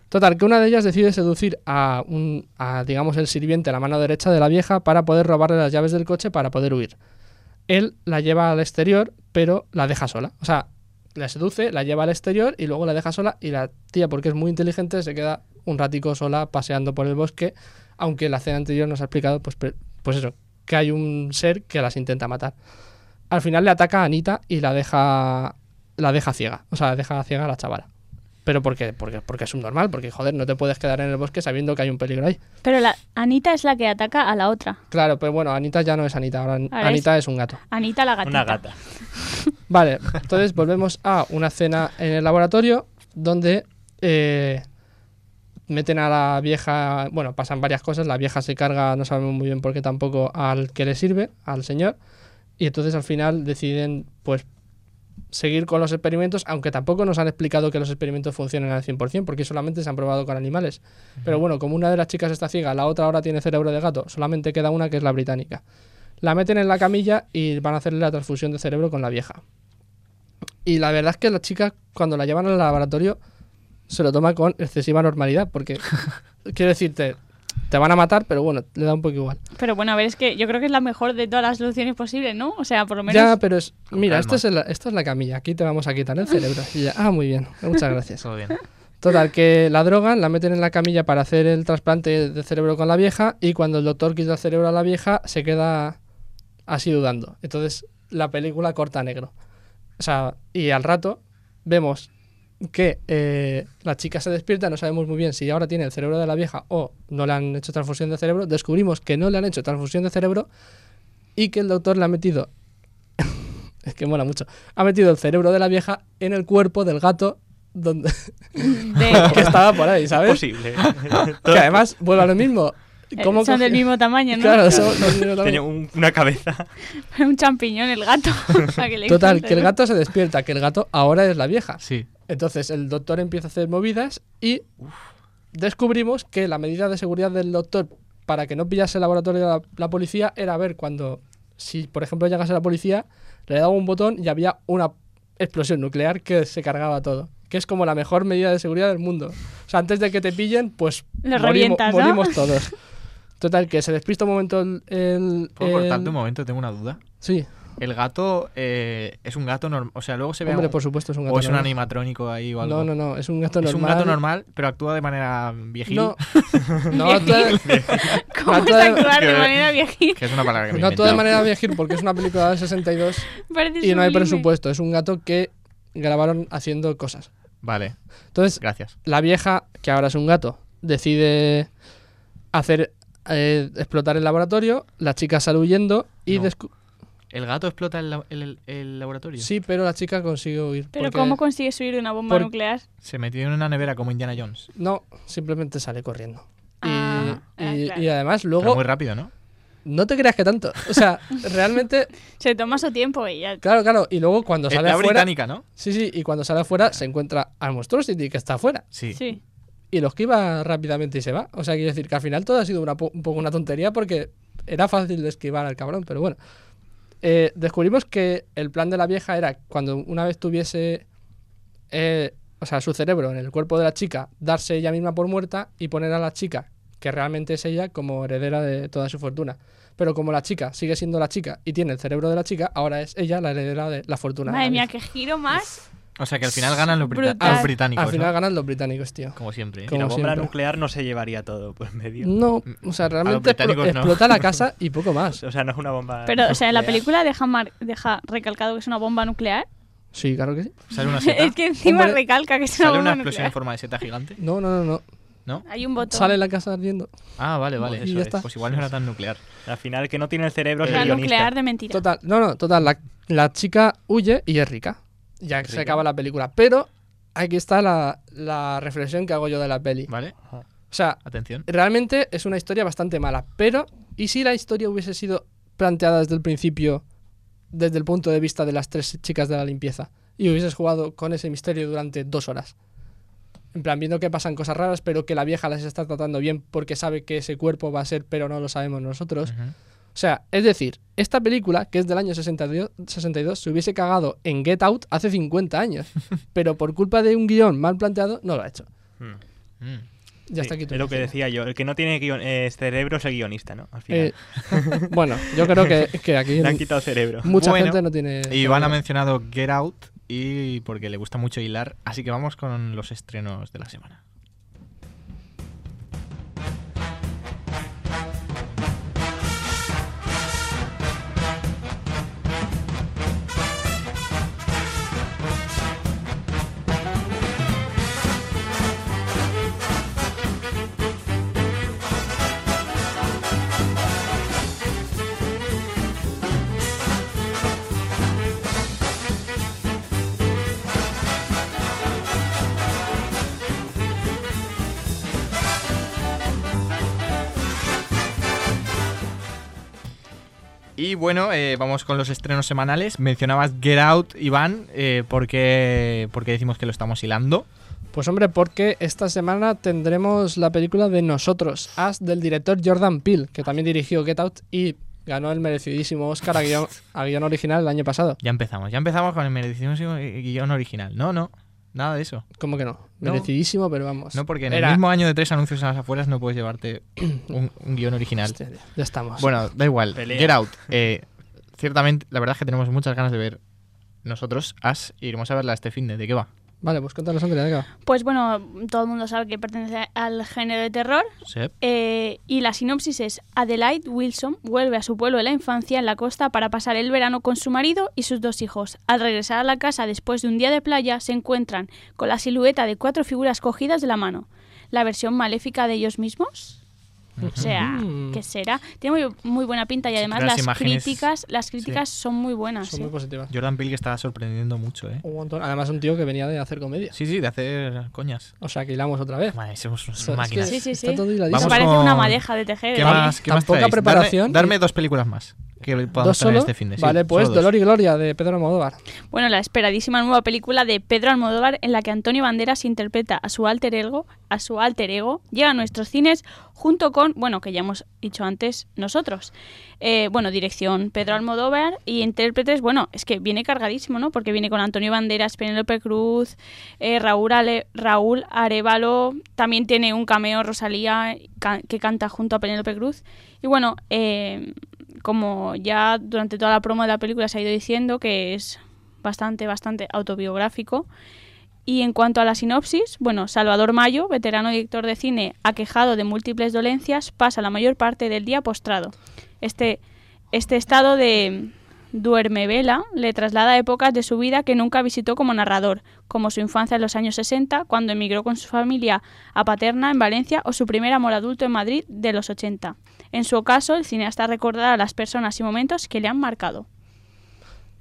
Total, que una de ellas decide seducir a, un, a, digamos, el sirviente la mano derecha de la vieja para poder robarle las llaves del coche para poder huir. Él la lleva al exterior, pero la deja sola. O sea, la seduce, la lleva al exterior y luego la deja sola y la tía, porque es muy inteligente, se queda un ratico sola paseando por el bosque, aunque la escena anterior nos ha explicado, pues, pues eso, que hay un ser que las intenta matar. Al final le ataca a Anita y la deja, la deja ciega, o sea, deja ciega a la chavala. Pero porque, porque, porque es un normal, porque joder, no te puedes quedar en el bosque sabiendo que hay un peligro ahí. Pero la Anita es la que ataca a la otra. Claro, pero bueno, Anita ya no es Anita, ahora Ahora Anita es un gato. Anita la gatita. Una gata. Vale, entonces volvemos a una cena en el laboratorio donde eh, meten a la vieja, bueno, pasan varias cosas, la vieja se carga, no sabemos muy bien por qué tampoco, al que le sirve, al señor, y entonces al final deciden pues seguir con los experimentos, aunque tampoco nos han explicado que los experimentos funcionan al 100%, porque solamente se han probado con animales. Pero bueno, como una de las chicas está ciega, la otra ahora tiene cerebro de gato, solamente queda una que es la británica. La meten en la camilla y van a hacerle la transfusión de cerebro con la vieja. Y la verdad es que la chica, cuando la llevan al laboratorio, se lo toma con excesiva normalidad, porque quiero decirte, te van a matar, pero bueno, le da un poco igual. Pero bueno, a ver, es que yo creo que es la mejor de todas las soluciones posibles, ¿no? O sea, por lo menos. Ya, pero es. Mira, esto es, el- esto es la camilla. Aquí te vamos a quitar el cerebro. Y ya, ah, muy bien. Muchas gracias. Todo bien. Total, que la drogan, la meten en la camilla para hacer el trasplante de cerebro con la vieja. Y cuando el doctor quita el cerebro a la vieja, se queda así dudando. Entonces, la película corta a negro. O sea, y al rato vemos que eh, la chica se despierta, no sabemos muy bien si ahora tiene el cerebro de la vieja o no le han hecho transfusión de cerebro. Descubrimos que no le han hecho transfusión de cerebro y que el doctor le ha metido. es que mola mucho. Ha metido el cerebro de la vieja en el cuerpo del gato donde de- que estaba por ahí, ¿sabes? Posible. Que además vuelve a lo mismo. eh, ¿Cómo son del mismo tamaño, ¿no? Claro, son del mismo tamaño. Tenía un- una cabeza. un champiñón el gato. para que le Total, que el gato se despierta, que el gato ahora es la vieja. Sí. Entonces el doctor empieza a hacer movidas y descubrimos que la medida de seguridad del doctor para que no pillase el laboratorio la, la policía era ver cuando, si por ejemplo llegase la policía, le daba un botón y había una explosión nuclear que se cargaba todo. Que es como la mejor medida de seguridad del mundo. O sea, antes de que te pillen, pues Lo morimo- revientas, ¿no? morimos todos. Total, que se despista un momento el... el- ¿Puedo el- cortarte un momento? Tengo una duda. Sí, El gato eh, es un gato normal. O sea, luego se ve. hombre, un- por supuesto es un gato o es un animatrónico ahí o algo. No, no, no, es un gato Es normal. un gato normal, pero actúa de manera viejil. No, no actúa, ¿Cómo es actúa de- actuar de manera viejil? Que es una palabra que me no actúa de manera viejil porque es una película del 62 Parece y no hay presupuesto. Es un gato que grabaron haciendo cosas. Vale, Entonces, gracias. la vieja, que ahora es un gato, decide hacer eh, explotar el laboratorio. La chica sale huyendo y No. ¿El gato explota el, la- el- el laboratorio? Sí, pero la chica consigue huir. Pero ¿cómo consigues huir de una bomba por- nuclear? Se metió en una nevera como Indiana Jones. No, simplemente sale corriendo. Y, Ah, ah, y- claro. y además Pero luego... muy rápido, ¿no? No te creas que tanto. O sea, realmente... Se toma su tiempo y ya. Claro, claro. Y luego cuando sale la afuera... británica, ¿no? Sí, sí. Y cuando sale afuera se encuentra al Monstrosity que está afuera. Sí. Sí. y lo esquiva rápidamente y se va. O sea, quiero decir que al final todo ha sido una po- un poco una tontería porque era fácil de esquivar al cabrón, pero bueno. Eh, descubrimos que el plan de la vieja era cuando una vez tuviese, eh, o sea, su cerebro en el cuerpo de la chica, darse ella misma por muerta y poner a la chica, que realmente es ella, como heredera de toda su fortuna. Pero como la chica sigue siendo la chica y tiene el cerebro de la chica, ahora es ella la heredera de la fortuna. de Madre la mía, qué giro más. O sea que al final ganan los, brita- Brutal. los británicos. Al final ¿no? ganan los británicos, tío. Como siempre. ¿eh? Como la bomba siempre. nuclear no se llevaría todo por medio. No, o sea, realmente no. explota la casa y poco más. O sea, no es una bomba. Pero, o sea, en la nuclear. película deja, mar- deja recalcado que es una bomba nuclear. Sí, claro que sí. Sale una seta. Es que encima Hombre, recalca que es una Sale bomba una explosión en nuclear. forma de seta gigante. No, no, no, no. ¿No? Hay un botón. Sale la casa ardiendo. Ah, vale, vale. Y Eso ya es. está. Pues igual no era tan nuclear. Al final, que no tiene el cerebro es Era el guionista. nuclear de mentira. Total, no, no, total. La, la chica huye y es rica. Ya se Rica. acaba la película. Pero aquí está la, la reflexión que hago yo de la peli. ¿Vale? O sea, Atención. realmente es una historia bastante mala. Pero, ¿y si la historia hubiese sido planteada desde el principio, desde el punto de vista de las tres chicas de la limpieza? Y hubieses jugado con ese misterio durante dos horas. En plan, viendo que pasan cosas raras, pero que la vieja las está tratando bien porque sabe que ese cuerpo va a ser, pero no lo sabemos nosotros. O sea, es decir, esta película, que es del año 62, 62, se hubiese cagado en Get Out hace 50 años. pero por culpa de un guion mal planteado, no lo ha hecho. Mm. Mm. Ya Sí, está aquí tu es lo que decía yo. El que no tiene guion- eh, cerebro es el guionista, ¿no? Al final. Eh, bueno, yo creo que, que aquí Le han quitado cerebro. mucha Bueno, gente no tiene... Iván ha mencionado Get Out y porque le gusta mucho hilar, así que vamos con los estrenos de la semana. Y bueno, eh, vamos con los estrenos semanales. Mencionabas Get Out, Iván, eh, porque, porque decimos que lo estamos hilando. Pues hombre, porque esta semana tendremos la película de Nosotros, As, del director Jordan Peele, que también dirigió Get Out y Ganó el merecidísimo Oscar a guion, a guion original el año pasado. Ya empezamos, ya empezamos con el merecidísimo guion original. No, no, nada de eso. ¿Cómo que no? No. Merecidísimo, pero vamos. No, porque en Era- el mismo año de tres anuncios en las afueras no puedes llevarte un, un guion original. Hostia, ya estamos. Bueno, da igual. Pelea. Get Out. Eh, ciertamente, la verdad es que tenemos muchas ganas de ver nosotros As y iremos a verla este fin de. ¿De qué va? Vale, pues cuéntanos, Andrea. Pues bueno, todo el mundo sabe que pertenece al género de terror. Sep. Eh, y la sinopsis es: Adelaide Wilson vuelve a su pueblo de la infancia en la costa para pasar el verano con su marido y sus dos hijos. Al regresar a la casa después de un día de playa, se encuentran con la silueta de cuatro figuras cogidas de la mano. ¿La versión maléfica de ellos mismos? O sea, Mm. ¿qué será? Tiene muy, muy buena pinta y además las críticas, las críticas son muy buenas. Son ¿eh? muy positivas. Jordan Peele que está sorprendiendo mucho, ¿eh? Un montón. Además, un tío que venía de hacer comedia. Sí, sí, de hacer coñas. O sea, que hilamos otra vez. Vale, somos, somos O sea, es máquinas. que Sí, sí, sí. Está todo hiladísimo. Vamos Parece con- una madeja de tejer. ¿Qué ¿eh? más, qué más poca traéis? preparación Darme, dos películas más que podamos ¿Dos este fin de vale, pues. Dolor y Gloria de Pedro Almodóvar. Bueno, la esperadísima nueva película de Pedro Almodóvar en la que Antonio Banderas interpreta a su alter ego, a su alter ego, llega a nuestros cines junto con, bueno, que ya hemos dicho antes nosotros. Eh, bueno, dirección Pedro Almodóvar y intérpretes, bueno, es que viene cargadísimo, ¿no? Porque viene con Antonio Banderas, Penélope Cruz, eh, Raúl, Arevalo, también tiene un cameo Rosalía que canta junto a Penélope Cruz. Y bueno, eh, como ya durante toda la promo de la película se ha ido diciendo que es bastante, bastante autobiográfico. Y en cuanto a la sinopsis, bueno, Salvador Mayo, veterano director de cine aquejado de múltiples dolencias, pasa la mayor parte del día postrado. Este, este estado de duermevela le traslada a épocas de su vida que nunca visitó como narrador, como su infancia en los años 60, cuando emigró con su familia a Paterna en Valencia, o su primer amor adulto en Madrid de los 80. En su caso, el cineasta recordará las personas y momentos que le han marcado.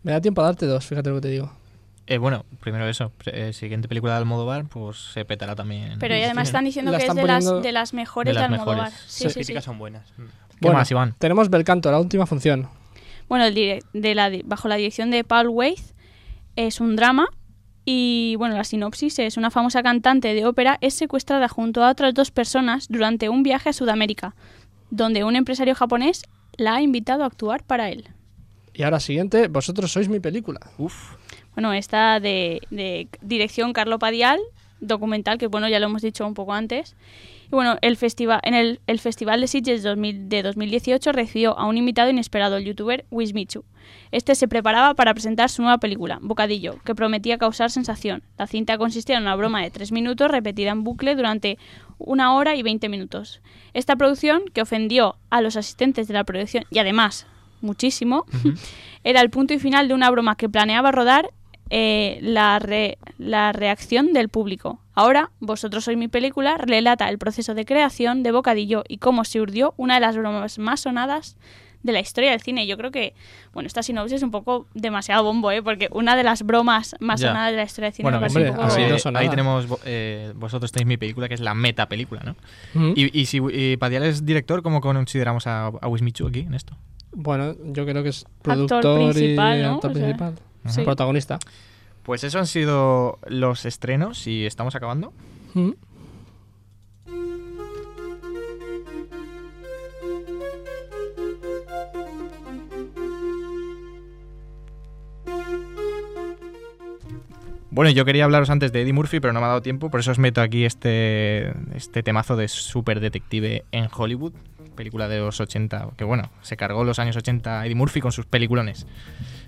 Me da tiempo a darte dos, fíjate lo que te digo. Eh, bueno, primero eso. eh, siguiente película de Almodóvar, pues se petará también. Pero y además están diciendo La que es de las, poniendo- de las mejores De Almodóvar. mejores. Sí, Las sí, sí. críticas son buenas. Mm. ¿Qué más, Iván? Tenemos Belcanto, la última función. Bueno, el direc- de la, bajo la dirección de Paul Weitz es un drama y bueno, la sinopsis es una famosa cantante de ópera es secuestrada junto a otras dos personas durante un viaje a Sudamérica, donde un empresario japonés la ha invitado a actuar para él. Y ahora siguiente, vosotros sois mi película. Uf. Bueno, esta de, de dirección Carlo Padial, documental que bueno, ya lo hemos dicho un poco antes. Y bueno, el festival, en el, el Festival de Sitges 2000 de 2018 recibió a un invitado inesperado, el youtuber Wismichu. Este se preparaba para presentar su nueva película, Bocadillo, que prometía causar sensación. La cinta consistía en una broma de tres minutos repetida en bucle durante una hora y 20 minutos. Esta producción, que ofendió a los asistentes de la producción y además muchísimo, era el punto y final de una broma que planeaba rodar eh, la, re- la reacción del público. Ahora, Vosotros sois mi película relata el proceso de creación de Bocadillo y cómo se urdió una de las bromas más sonadas de la historia del cine. Yo creo que, bueno, esta sinopsis es un poco demasiado bombo, ¿eh? Porque una de las bromas más Ya. sonadas de la historia del cine Bueno, hombre, un poco... sido eh, sonada. ahí tenemos, eh, vosotros tenéis mi película, que es la meta película, ¿no? Mm. Y, y si y Padial es director, ¿cómo consideramos a, a Wismichu aquí en esto? Bueno, yo creo que es Actor productor principal, y ¿no? actor O sea, principal. Sí. Protagonista. Pues eso han sido los estrenos y estamos acabando. Mm. Bueno, yo quería hablaros antes de Eddie Murphy, pero no me ha dado tiempo, por eso os meto aquí este, este temazo de Super Detective en Hollywood, película de los 80, que bueno, se cargó los años 80 Eddie Murphy con sus peliculones.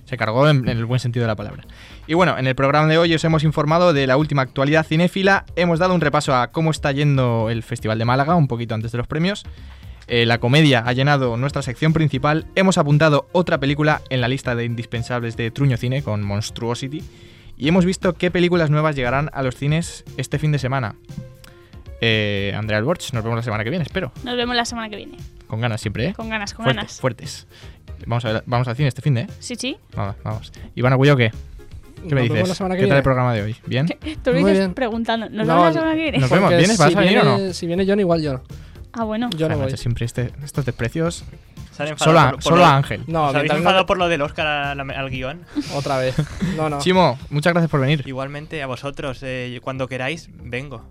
Se cargó en, en el buen sentido de la palabra. Y bueno, en el programa de hoy os hemos informado de la última actualidad cinéfila, hemos dado un repaso a cómo está yendo el Festival de Málaga, un poquito antes de los premios. Eh, la comedia ha llenado nuestra sección principal. Hemos apuntado otra película en la lista de indispensables de Truño Cine con Monstruosity. Y hemos visto qué películas nuevas llegarán a los cines este fin de semana. Eh, Andrea Alborch, nos vemos la semana que viene, espero. Nos vemos la semana que viene. Con ganas siempre, ¿eh? Con ganas, con fuertes, ganas. fuertes. Vamos, a ver- vamos al cine este fin de, ¿eh? Sí, sí. Vamos, vamos. Iván Agullo, ¿qué? ¿Qué me dices? ¿Qué tal viene. el programa de hoy? ¿Bien? Tú lo dices bien. preguntando. ¿Nos No, vemos la semana que viene? nos vemos. ¿Vienes? ¿Vas si a venir o viene- no? Si viene John, igual yo. Ah, bueno. Yo no voy. macho, siempre este- estos desprecios. Enfadado Solo, a, por- por solo lo- a Ángel. No, ¿Os habéis mientras no- enfadado por lo del Oscar al, al guion? Otra vez. No, no. Chimo, muchas gracias por venir. Igualmente, a vosotros, eh, cuando queráis, vengo.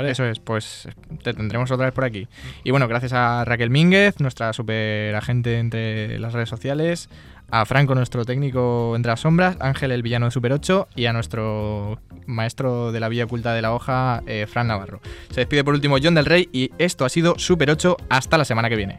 Eso es, pues te tendremos otra vez por aquí. Y bueno, gracias a Raquel Mínguez, nuestra super agente entre las redes sociales, a Franco, nuestro técnico entre las sombras, Ángel, el villano de Super 8, y a nuestro maestro de la vía oculta de la hoja, eh, Fran Navarro. Se despide por último John del Rey y esto ha sido Super 8. Hasta la semana que viene.